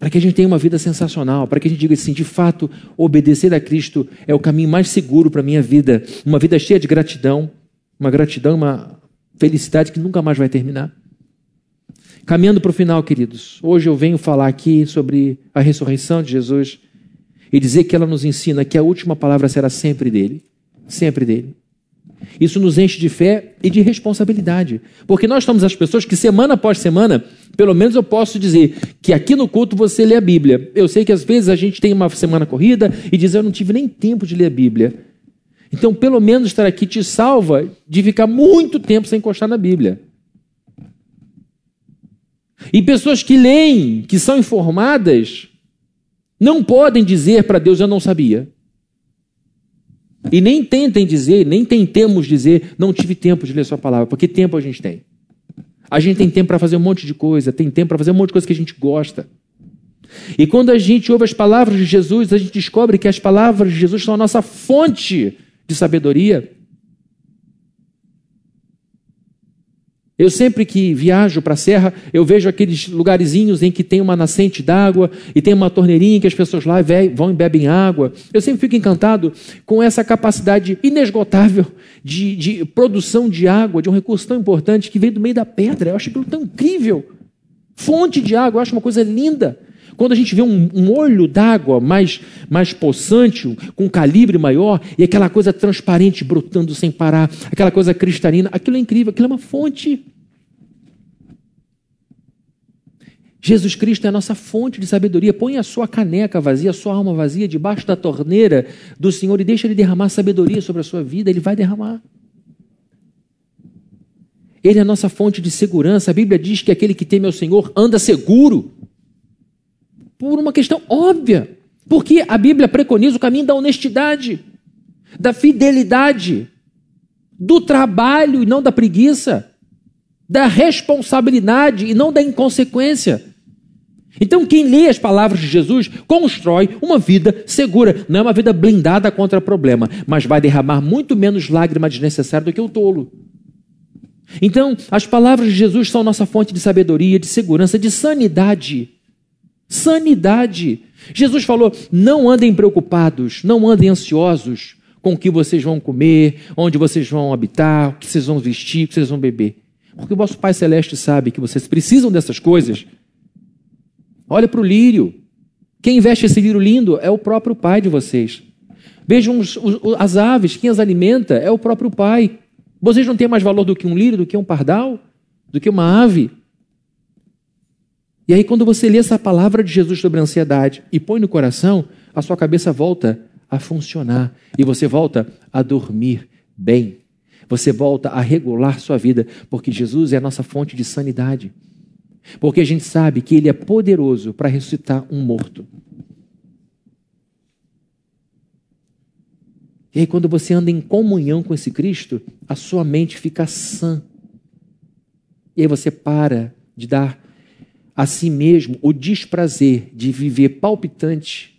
Para que a gente tenha uma vida sensacional, para que a gente diga assim: de fato, obedecer a Cristo é o caminho mais seguro para a minha vida. Uma vida cheia de gratidão, uma gratidão, uma felicidade que nunca mais vai terminar. Caminhando para o final, queridos, hoje eu venho falar aqui sobre a ressurreição de Jesus e dizer que ela nos ensina que a última palavra será sempre dele sempre dele. Isso nos enche de fé e de responsabilidade. Porque nós somos as pessoas que, semana após semana, pelo menos eu posso dizer que aqui no culto você lê a Bíblia. Eu sei que às vezes a gente tem uma semana corrida e diz: Eu não tive nem tempo de ler a Bíblia. Então, pelo menos estar aqui te salva de ficar muito tempo sem encostar na Bíblia. E pessoas que leem, que são informadas, não podem dizer para Deus: Eu não sabia. E nem tentem dizer, nem tentemos dizer, não tive tempo de ler Sua palavra, porque tempo a gente tem. A gente tem tempo para fazer um monte de coisa, tem tempo para fazer um monte de coisa que a gente gosta. E quando a gente ouve as palavras de Jesus, a gente descobre que as palavras de Jesus são a nossa fonte de sabedoria. Eu sempre que viajo para a serra, eu vejo aqueles lugarzinhos em que tem uma nascente d'água e tem uma torneirinha que as pessoas lá vão e bebem água. Eu sempre fico encantado com essa capacidade inesgotável de, de produção de água, de um recurso tão importante que vem do meio da pedra. Eu acho aquilo tão incrível. Fonte de água, eu acho uma coisa linda. Quando a gente vê um, um olho d'água mais, mais possante, com calibre maior, e aquela coisa transparente brotando sem parar, aquela coisa cristalina, aquilo é incrível, aquilo é uma fonte. Jesus Cristo é a nossa fonte de sabedoria. Põe a sua caneca vazia, a sua alma vazia debaixo da torneira do Senhor e deixa Ele derramar sabedoria sobre a sua vida. Ele vai derramar. Ele é a nossa fonte de segurança. A Bíblia diz que aquele que teme ao Senhor anda seguro por uma questão óbvia. Porque a Bíblia preconiza o caminho da honestidade, da fidelidade, do trabalho e não da preguiça, da responsabilidade e não da inconsequência. Então, quem lê as palavras de Jesus constrói uma vida segura. Não é uma vida blindada contra problema, mas vai derramar muito menos lágrima desnecessária do que o tolo. Então, as palavras de Jesus são nossa fonte de sabedoria, de segurança, de sanidade. Sanidade. Jesus falou: não andem preocupados, não andem ansiosos com o que vocês vão comer, onde vocês vão habitar, o que vocês vão vestir, o que vocês vão beber. Porque o vosso Pai Celeste sabe que vocês precisam dessas coisas. Olha para o lírio. Quem veste esse lírio lindo é o próprio Pai de vocês. Vejam as aves, quem as alimenta é o próprio Pai. Vocês não têm mais valor do que um lírio, do que um pardal, do que uma ave. E aí, quando você lê essa palavra de Jesus sobre a ansiedade e põe no coração, a sua cabeça volta a funcionar e você volta a dormir bem. Você volta a regular sua vida, porque Jesus é a nossa fonte de sanidade. Porque a gente sabe que Ele é poderoso para ressuscitar um morto. E aí, quando você anda em comunhão com esse Cristo, a sua mente fica sã. E aí você para de dar a si mesmo o desprazer de viver palpitante,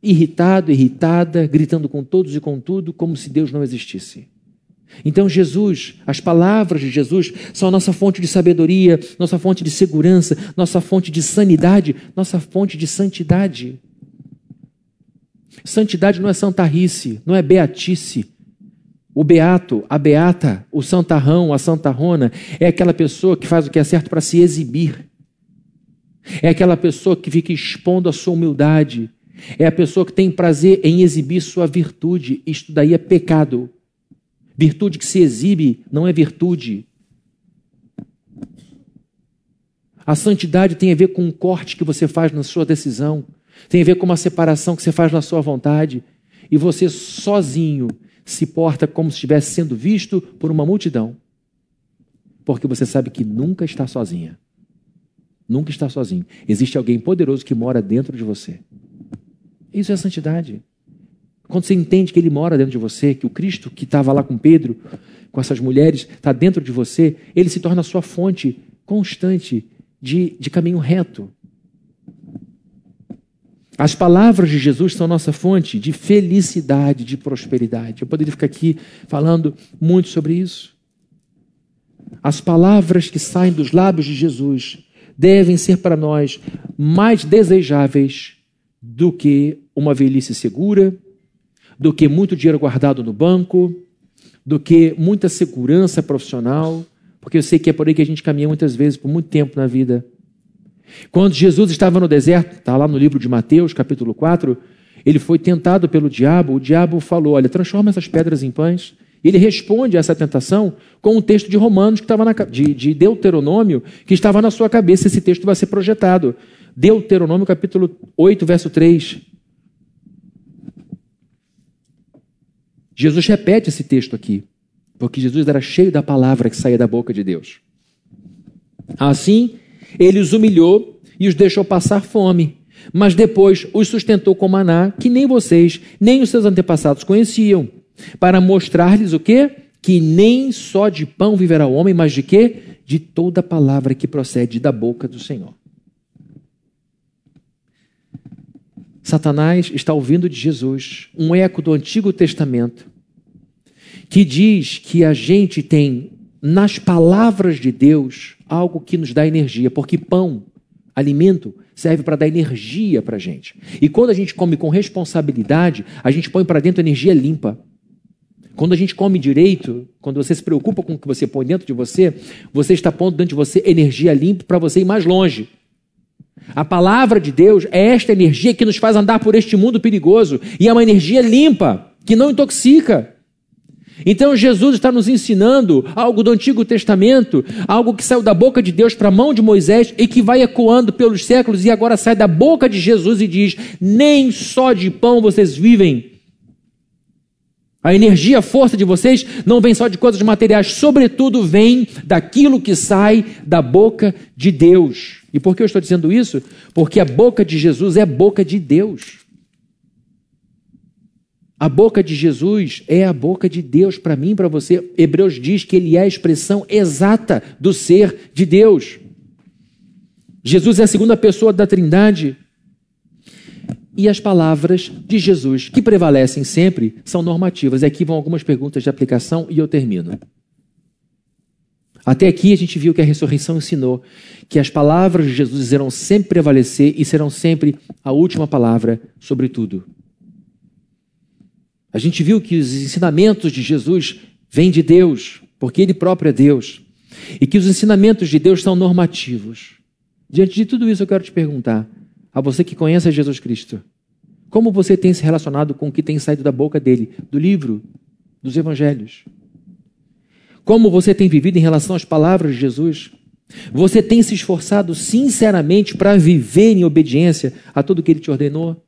irritado, irritada, gritando com todos e com tudo, como se Deus não existisse. Então, Jesus, as palavras de Jesus são a nossa fonte de sabedoria, nossa fonte de segurança, nossa fonte de sanidade, nossa fonte de santidade. Santidade não é santarrice, não é beatice. O beato, a beata, o santarrão, a santarrona é aquela pessoa que faz o que é certo para se exibir. É aquela pessoa que fica expondo a sua humildade. É a pessoa que tem prazer em exibir sua virtude. Isto daí é pecado. Virtude que se exibe não é virtude. A santidade tem a ver com um corte que você faz na sua decisão, tem a ver com uma separação que você faz na sua vontade, e você sozinho se porta como se estivesse sendo visto por uma multidão, porque você sabe que nunca está sozinha. Nunca está sozinho. Existe alguém poderoso que mora dentro de você. Isso é santidade. Quando você entende que ele mora dentro de você, que o Cristo que estava lá com Pedro, com essas mulheres, está dentro de você, ele se torna a sua fonte constante de, de caminho reto. As palavras de Jesus são nossa fonte de felicidade, de prosperidade. Eu poderia ficar aqui falando muito sobre isso. As palavras que saem dos lábios de Jesus devem ser para nós mais desejáveis do que uma velhice segura, do que muito dinheiro guardado no banco, do que muita segurança profissional, porque eu sei que é por aí que a gente caminha muitas vezes por muito tempo na vida. Quando Jesus estava no deserto, está lá no livro de Mateus, capítulo 4, ele foi tentado pelo diabo. O diabo falou: Olha, transforma essas pedras em pães. Ele responde a essa tentação com um texto de Romanos, que estava na, de, de Deuteronômio, que estava na sua cabeça. Esse texto vai ser projetado. Deuteronômio, capítulo 8, verso 3. Jesus repete esse texto aqui, porque Jesus era cheio da palavra que saía da boca de Deus. Assim, ele os humilhou e os deixou passar fome, mas depois os sustentou com maná que nem vocês, nem os seus antepassados conheciam, para mostrar-lhes o quê? Que nem só de pão viverá o homem, mas de quê? De toda palavra que procede da boca do Senhor. Satanás está ouvindo de Jesus um eco do Antigo Testamento que diz que a gente tem nas palavras de Deus algo que nos dá energia, porque pão, alimento, serve para dar energia para a gente. E quando a gente come com responsabilidade, a gente põe para dentro energia limpa. Quando a gente come direito, quando você se preocupa com o que você põe dentro de você, você está pondo dentro de você energia limpa para você ir mais longe. A palavra de Deus é esta energia que nos faz andar por este mundo perigoso e é uma energia limpa, que não intoxica. Então Jesus está nos ensinando algo do Antigo Testamento, algo que saiu da boca de Deus para a mão de Moisés e que vai ecoando pelos séculos e agora sai da boca de Jesus e diz: Nem só de pão vocês vivem. A energia, a força de vocês não vem só de coisas materiais, sobretudo vem daquilo que sai da boca de Deus. E por que eu estou dizendo isso? Porque a boca de Jesus é a boca de Deus. A boca de Jesus é a boca de Deus para mim para você. Hebreus diz que ele é a expressão exata do ser de Deus. Jesus é a segunda pessoa da Trindade. E as palavras de Jesus, que prevalecem sempre, são normativas. E aqui vão algumas perguntas de aplicação e eu termino. Até aqui a gente viu que a ressurreição ensinou que as palavras de Jesus irão sempre prevalecer e serão sempre a última palavra sobre tudo. A gente viu que os ensinamentos de Jesus vêm de Deus, porque Ele próprio é Deus, e que os ensinamentos de Deus são normativos. Diante de tudo isso, eu quero te perguntar, a você que conhece Jesus Cristo, como você tem se relacionado com o que tem saído da boca dele, do livro, dos evangelhos? Como você tem vivido em relação às palavras de Jesus? Você tem se esforçado sinceramente para viver em obediência a tudo que ele te ordenou?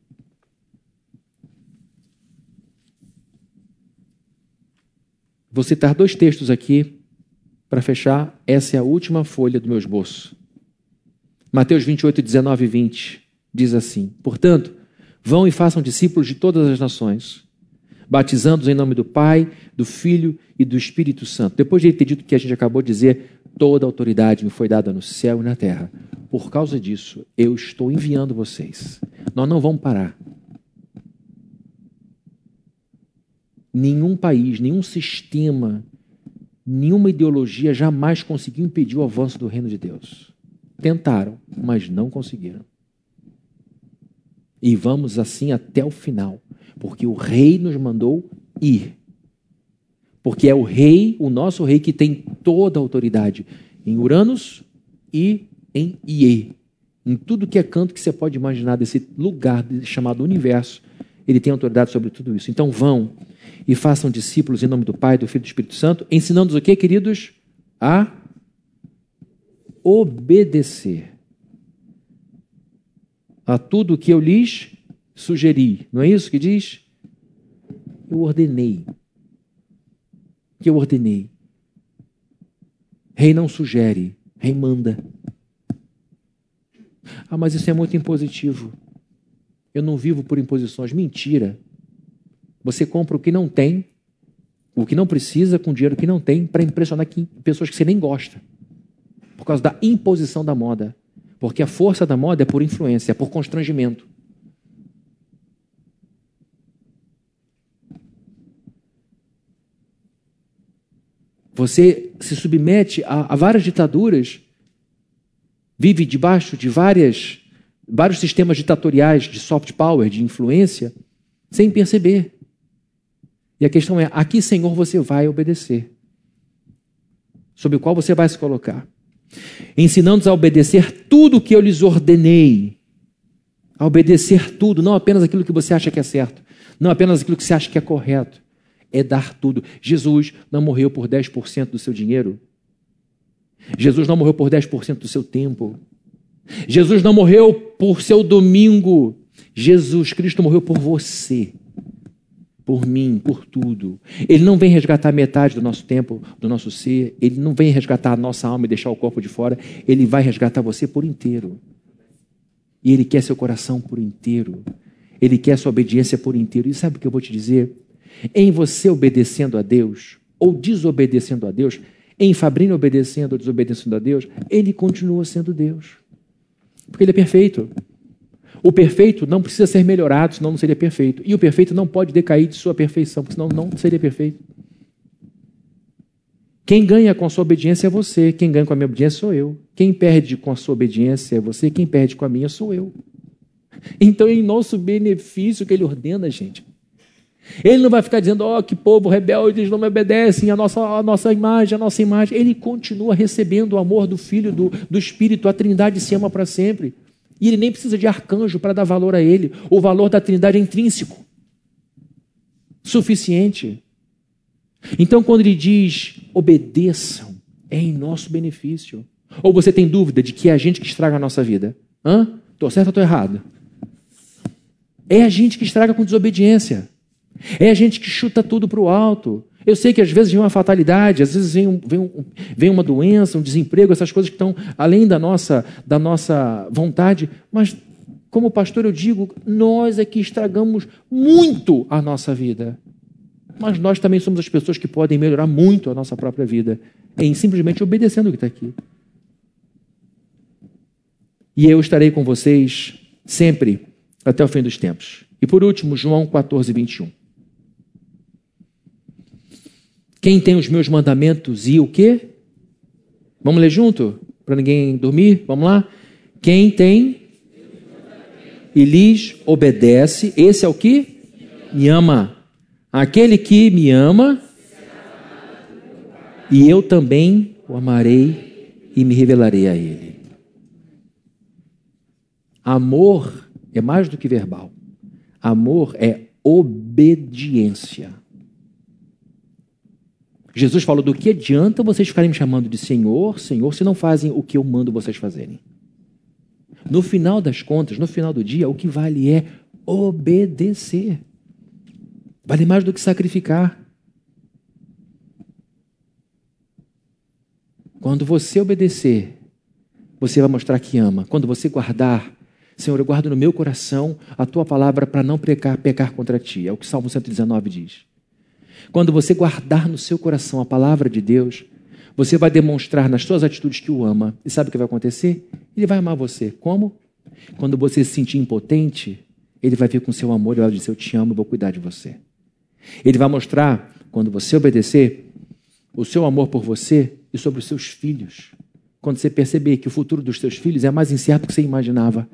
Vou citar dois textos aqui para fechar. Essa é a última folha do meu esboço. Mateus 28, 19 e 20 diz assim: Portanto, vão e façam discípulos de todas as nações, batizando-os em nome do Pai, do Filho e do Espírito Santo. Depois de ele ter dito o que a gente acabou de dizer, toda a autoridade me foi dada no céu e na terra. Por causa disso, eu estou enviando vocês. Nós não vamos parar. Nenhum país, nenhum sistema, nenhuma ideologia jamais conseguiu impedir o avanço do reino de Deus. Tentaram, mas não conseguiram. E vamos assim até o final, porque o rei nos mandou ir. Porque é o rei, o nosso rei, que tem toda a autoridade em Uranus e em Ie. Em tudo que é canto que você pode imaginar desse lugar chamado universo, ele tem autoridade sobre tudo isso. Então vão e façam discípulos em nome do Pai, do Filho e do Espírito Santo, ensinando-os o que, queridos? A obedecer a tudo o que eu lhes sugeri. Não é isso que diz? Eu ordenei. Que eu ordenei. Rei não sugere, rei manda. Ah, mas isso é muito impositivo. Eu não vivo por imposições. Mentira. Você compra o que não tem, o que não precisa, com dinheiro que não tem, para impressionar pessoas que você nem gosta. Por causa da imposição da moda. Porque a força da moda é por influência, é por constrangimento. Você se submete a, a várias ditaduras, vive debaixo de várias, vários sistemas ditatoriais de soft power, de influência, sem perceber. E a questão é: a que Senhor você vai obedecer? Sobre o qual você vai se colocar? Ensinando-os a obedecer tudo o que eu lhes ordenei. A obedecer tudo, não apenas aquilo que você acha que é certo, não apenas aquilo que você acha que é correto. É dar tudo. Jesus não morreu por 10% do seu dinheiro. Jesus não morreu por 10% do seu tempo. Jesus não morreu por seu domingo. Jesus Cristo morreu por você por mim, por tudo. Ele não vem resgatar metade do nosso tempo, do nosso ser, ele não vem resgatar a nossa alma e deixar o corpo de fora, ele vai resgatar você por inteiro. E ele quer seu coração por inteiro. Ele quer sua obediência por inteiro. E sabe o que eu vou te dizer? Em você obedecendo a Deus ou desobedecendo a Deus, em Fabrício obedecendo ou desobedecendo a Deus, ele continua sendo Deus. Porque ele é perfeito. O perfeito não precisa ser melhorado, senão não seria perfeito. E o perfeito não pode decair de sua perfeição, senão não seria perfeito. Quem ganha com a sua obediência é você, quem ganha com a minha obediência sou eu. Quem perde com a sua obediência é você, quem perde com a minha sou eu. Então, é em nosso benefício que ele ordena, gente. Ele não vai ficar dizendo, ó, oh, que povo rebelde, eles não me obedecem, a nossa, a nossa imagem, a nossa imagem. Ele continua recebendo o amor do Filho, do, do Espírito, a Trindade se ama para sempre. E ele nem precisa de arcanjo para dar valor a ele. O valor da Trindade é intrínseco. Suficiente. Então, quando ele diz obedeçam, é em nosso benefício. Ou você tem dúvida de que é a gente que estraga a nossa vida? Hã? Estou certo ou estou errado? É a gente que estraga com desobediência. É a gente que chuta tudo para o alto. Eu sei que às vezes vem uma fatalidade, às vezes vem, vem, vem uma doença, um desemprego, essas coisas que estão além da nossa, da nossa vontade, mas como pastor eu digo, nós é que estragamos muito a nossa vida. Mas nós também somos as pessoas que podem melhorar muito a nossa própria vida, em simplesmente obedecendo o que está aqui. E eu estarei com vocês sempre até o fim dos tempos. E por último, João 14, 21. Quem tem os meus mandamentos e o quê? Vamos ler junto? Para ninguém dormir? Vamos lá? Quem tem e lhes obedece, esse é o que? Me ama. Aquele que me ama, e eu também o amarei e me revelarei a ele. Amor é mais do que verbal. Amor é obediência. Jesus falou: do que adianta vocês ficarem me chamando de Senhor, Senhor, se não fazem o que eu mando vocês fazerem? No final das contas, no final do dia, o que vale é obedecer. Vale mais do que sacrificar. Quando você obedecer, você vai mostrar que ama. Quando você guardar, Senhor, eu guardo no meu coração a tua palavra para não pecar, pecar contra ti. É o que o Salmo 119 diz. Quando você guardar no seu coração a palavra de Deus, você vai demonstrar nas suas atitudes que o ama. E sabe o que vai acontecer? Ele vai amar você. Como? Quando você se sentir impotente, ele vai vir com seu amor e vai dizer: Eu te amo, e vou cuidar de você. Ele vai mostrar, quando você obedecer, o seu amor por você e sobre os seus filhos. Quando você perceber que o futuro dos seus filhos é mais incerto do que você imaginava.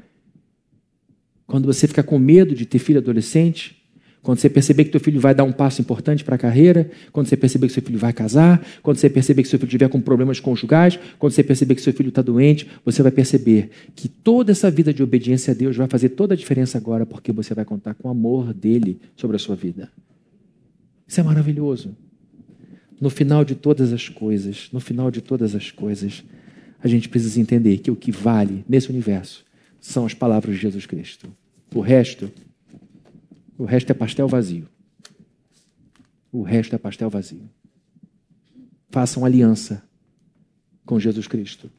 Quando você ficar com medo de ter filho adolescente, quando você perceber que teu filho vai dar um passo importante para a carreira, quando você perceber que seu filho vai casar, quando você perceber que seu filho tiver com problemas conjugais, quando você perceber que seu filho está doente, você vai perceber que toda essa vida de obediência a Deus vai fazer toda a diferença agora, porque você vai contar com o amor dele sobre a sua vida. Isso é maravilhoso. No final de todas as coisas, no final de todas as coisas, a gente precisa entender que o que vale nesse universo são as palavras de Jesus Cristo. O resto o resto é pastel vazio. O resto é pastel vazio. Façam aliança com Jesus Cristo.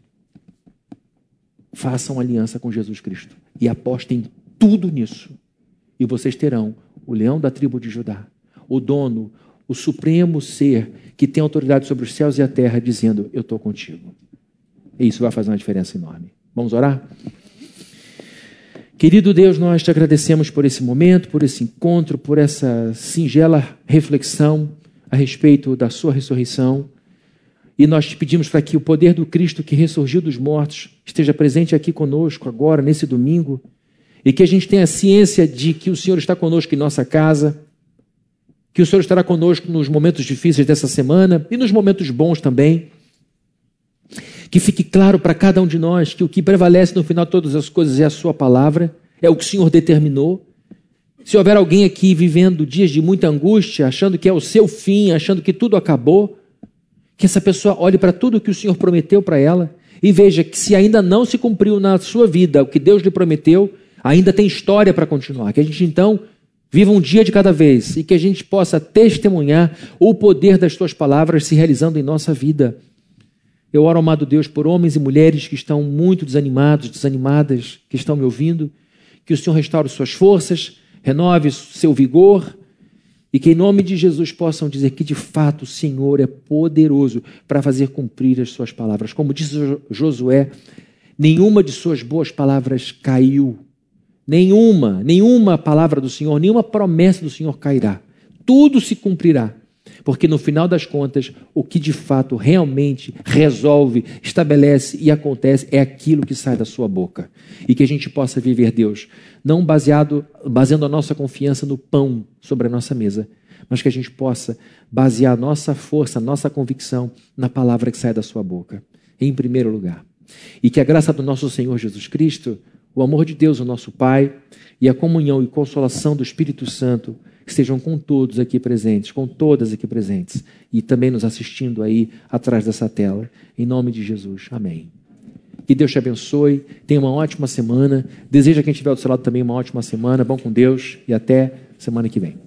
Façam aliança com Jesus Cristo. E apostem tudo nisso. E vocês terão o leão da tribo de Judá, o dono, o supremo ser que tem autoridade sobre os céus e a terra, dizendo: Eu estou contigo. E isso vai fazer uma diferença enorme. Vamos orar? Querido Deus, nós te agradecemos por esse momento, por esse encontro, por essa singela reflexão a respeito da Sua ressurreição. E nós te pedimos para que o poder do Cristo que ressurgiu dos mortos esteja presente aqui conosco agora, nesse domingo, e que a gente tenha ciência de que o Senhor está conosco em nossa casa, que o Senhor estará conosco nos momentos difíceis dessa semana e nos momentos bons também. Que fique claro para cada um de nós que o que prevalece no final de todas as coisas é a Sua palavra, é o que o Senhor determinou. Se houver alguém aqui vivendo dias de muita angústia, achando que é o seu fim, achando que tudo acabou, que essa pessoa olhe para tudo que o Senhor prometeu para ela e veja que se ainda não se cumpriu na sua vida o que Deus lhe prometeu, ainda tem história para continuar. Que a gente então viva um dia de cada vez e que a gente possa testemunhar o poder das tuas palavras se realizando em nossa vida. Eu oro, amado Deus, por homens e mulheres que estão muito desanimados, desanimadas, que estão me ouvindo, que o Senhor restaure suas forças, renove seu vigor e que em nome de Jesus possam dizer que de fato o Senhor é poderoso para fazer cumprir as suas palavras. Como disse Josué, nenhuma de suas boas palavras caiu. Nenhuma, nenhuma palavra do Senhor, nenhuma promessa do Senhor cairá. Tudo se cumprirá. Porque no final das contas, o que de fato realmente resolve, estabelece e acontece é aquilo que sai da sua boca. E que a gente possa viver Deus não baseado, baseando a nossa confiança no pão sobre a nossa mesa, mas que a gente possa basear a nossa força, a nossa convicção na palavra que sai da sua boca, em primeiro lugar. E que a graça do nosso Senhor Jesus Cristo, o amor de Deus, o nosso Pai, e a comunhão e consolação do Espírito Santo estejam com todos aqui presentes, com todas aqui presentes, e também nos assistindo aí atrás dessa tela. Em nome de Jesus. Amém. Que Deus te abençoe. Tenha uma ótima semana. Deseja quem estiver do seu lado também uma ótima semana. Bom com Deus e até semana que vem.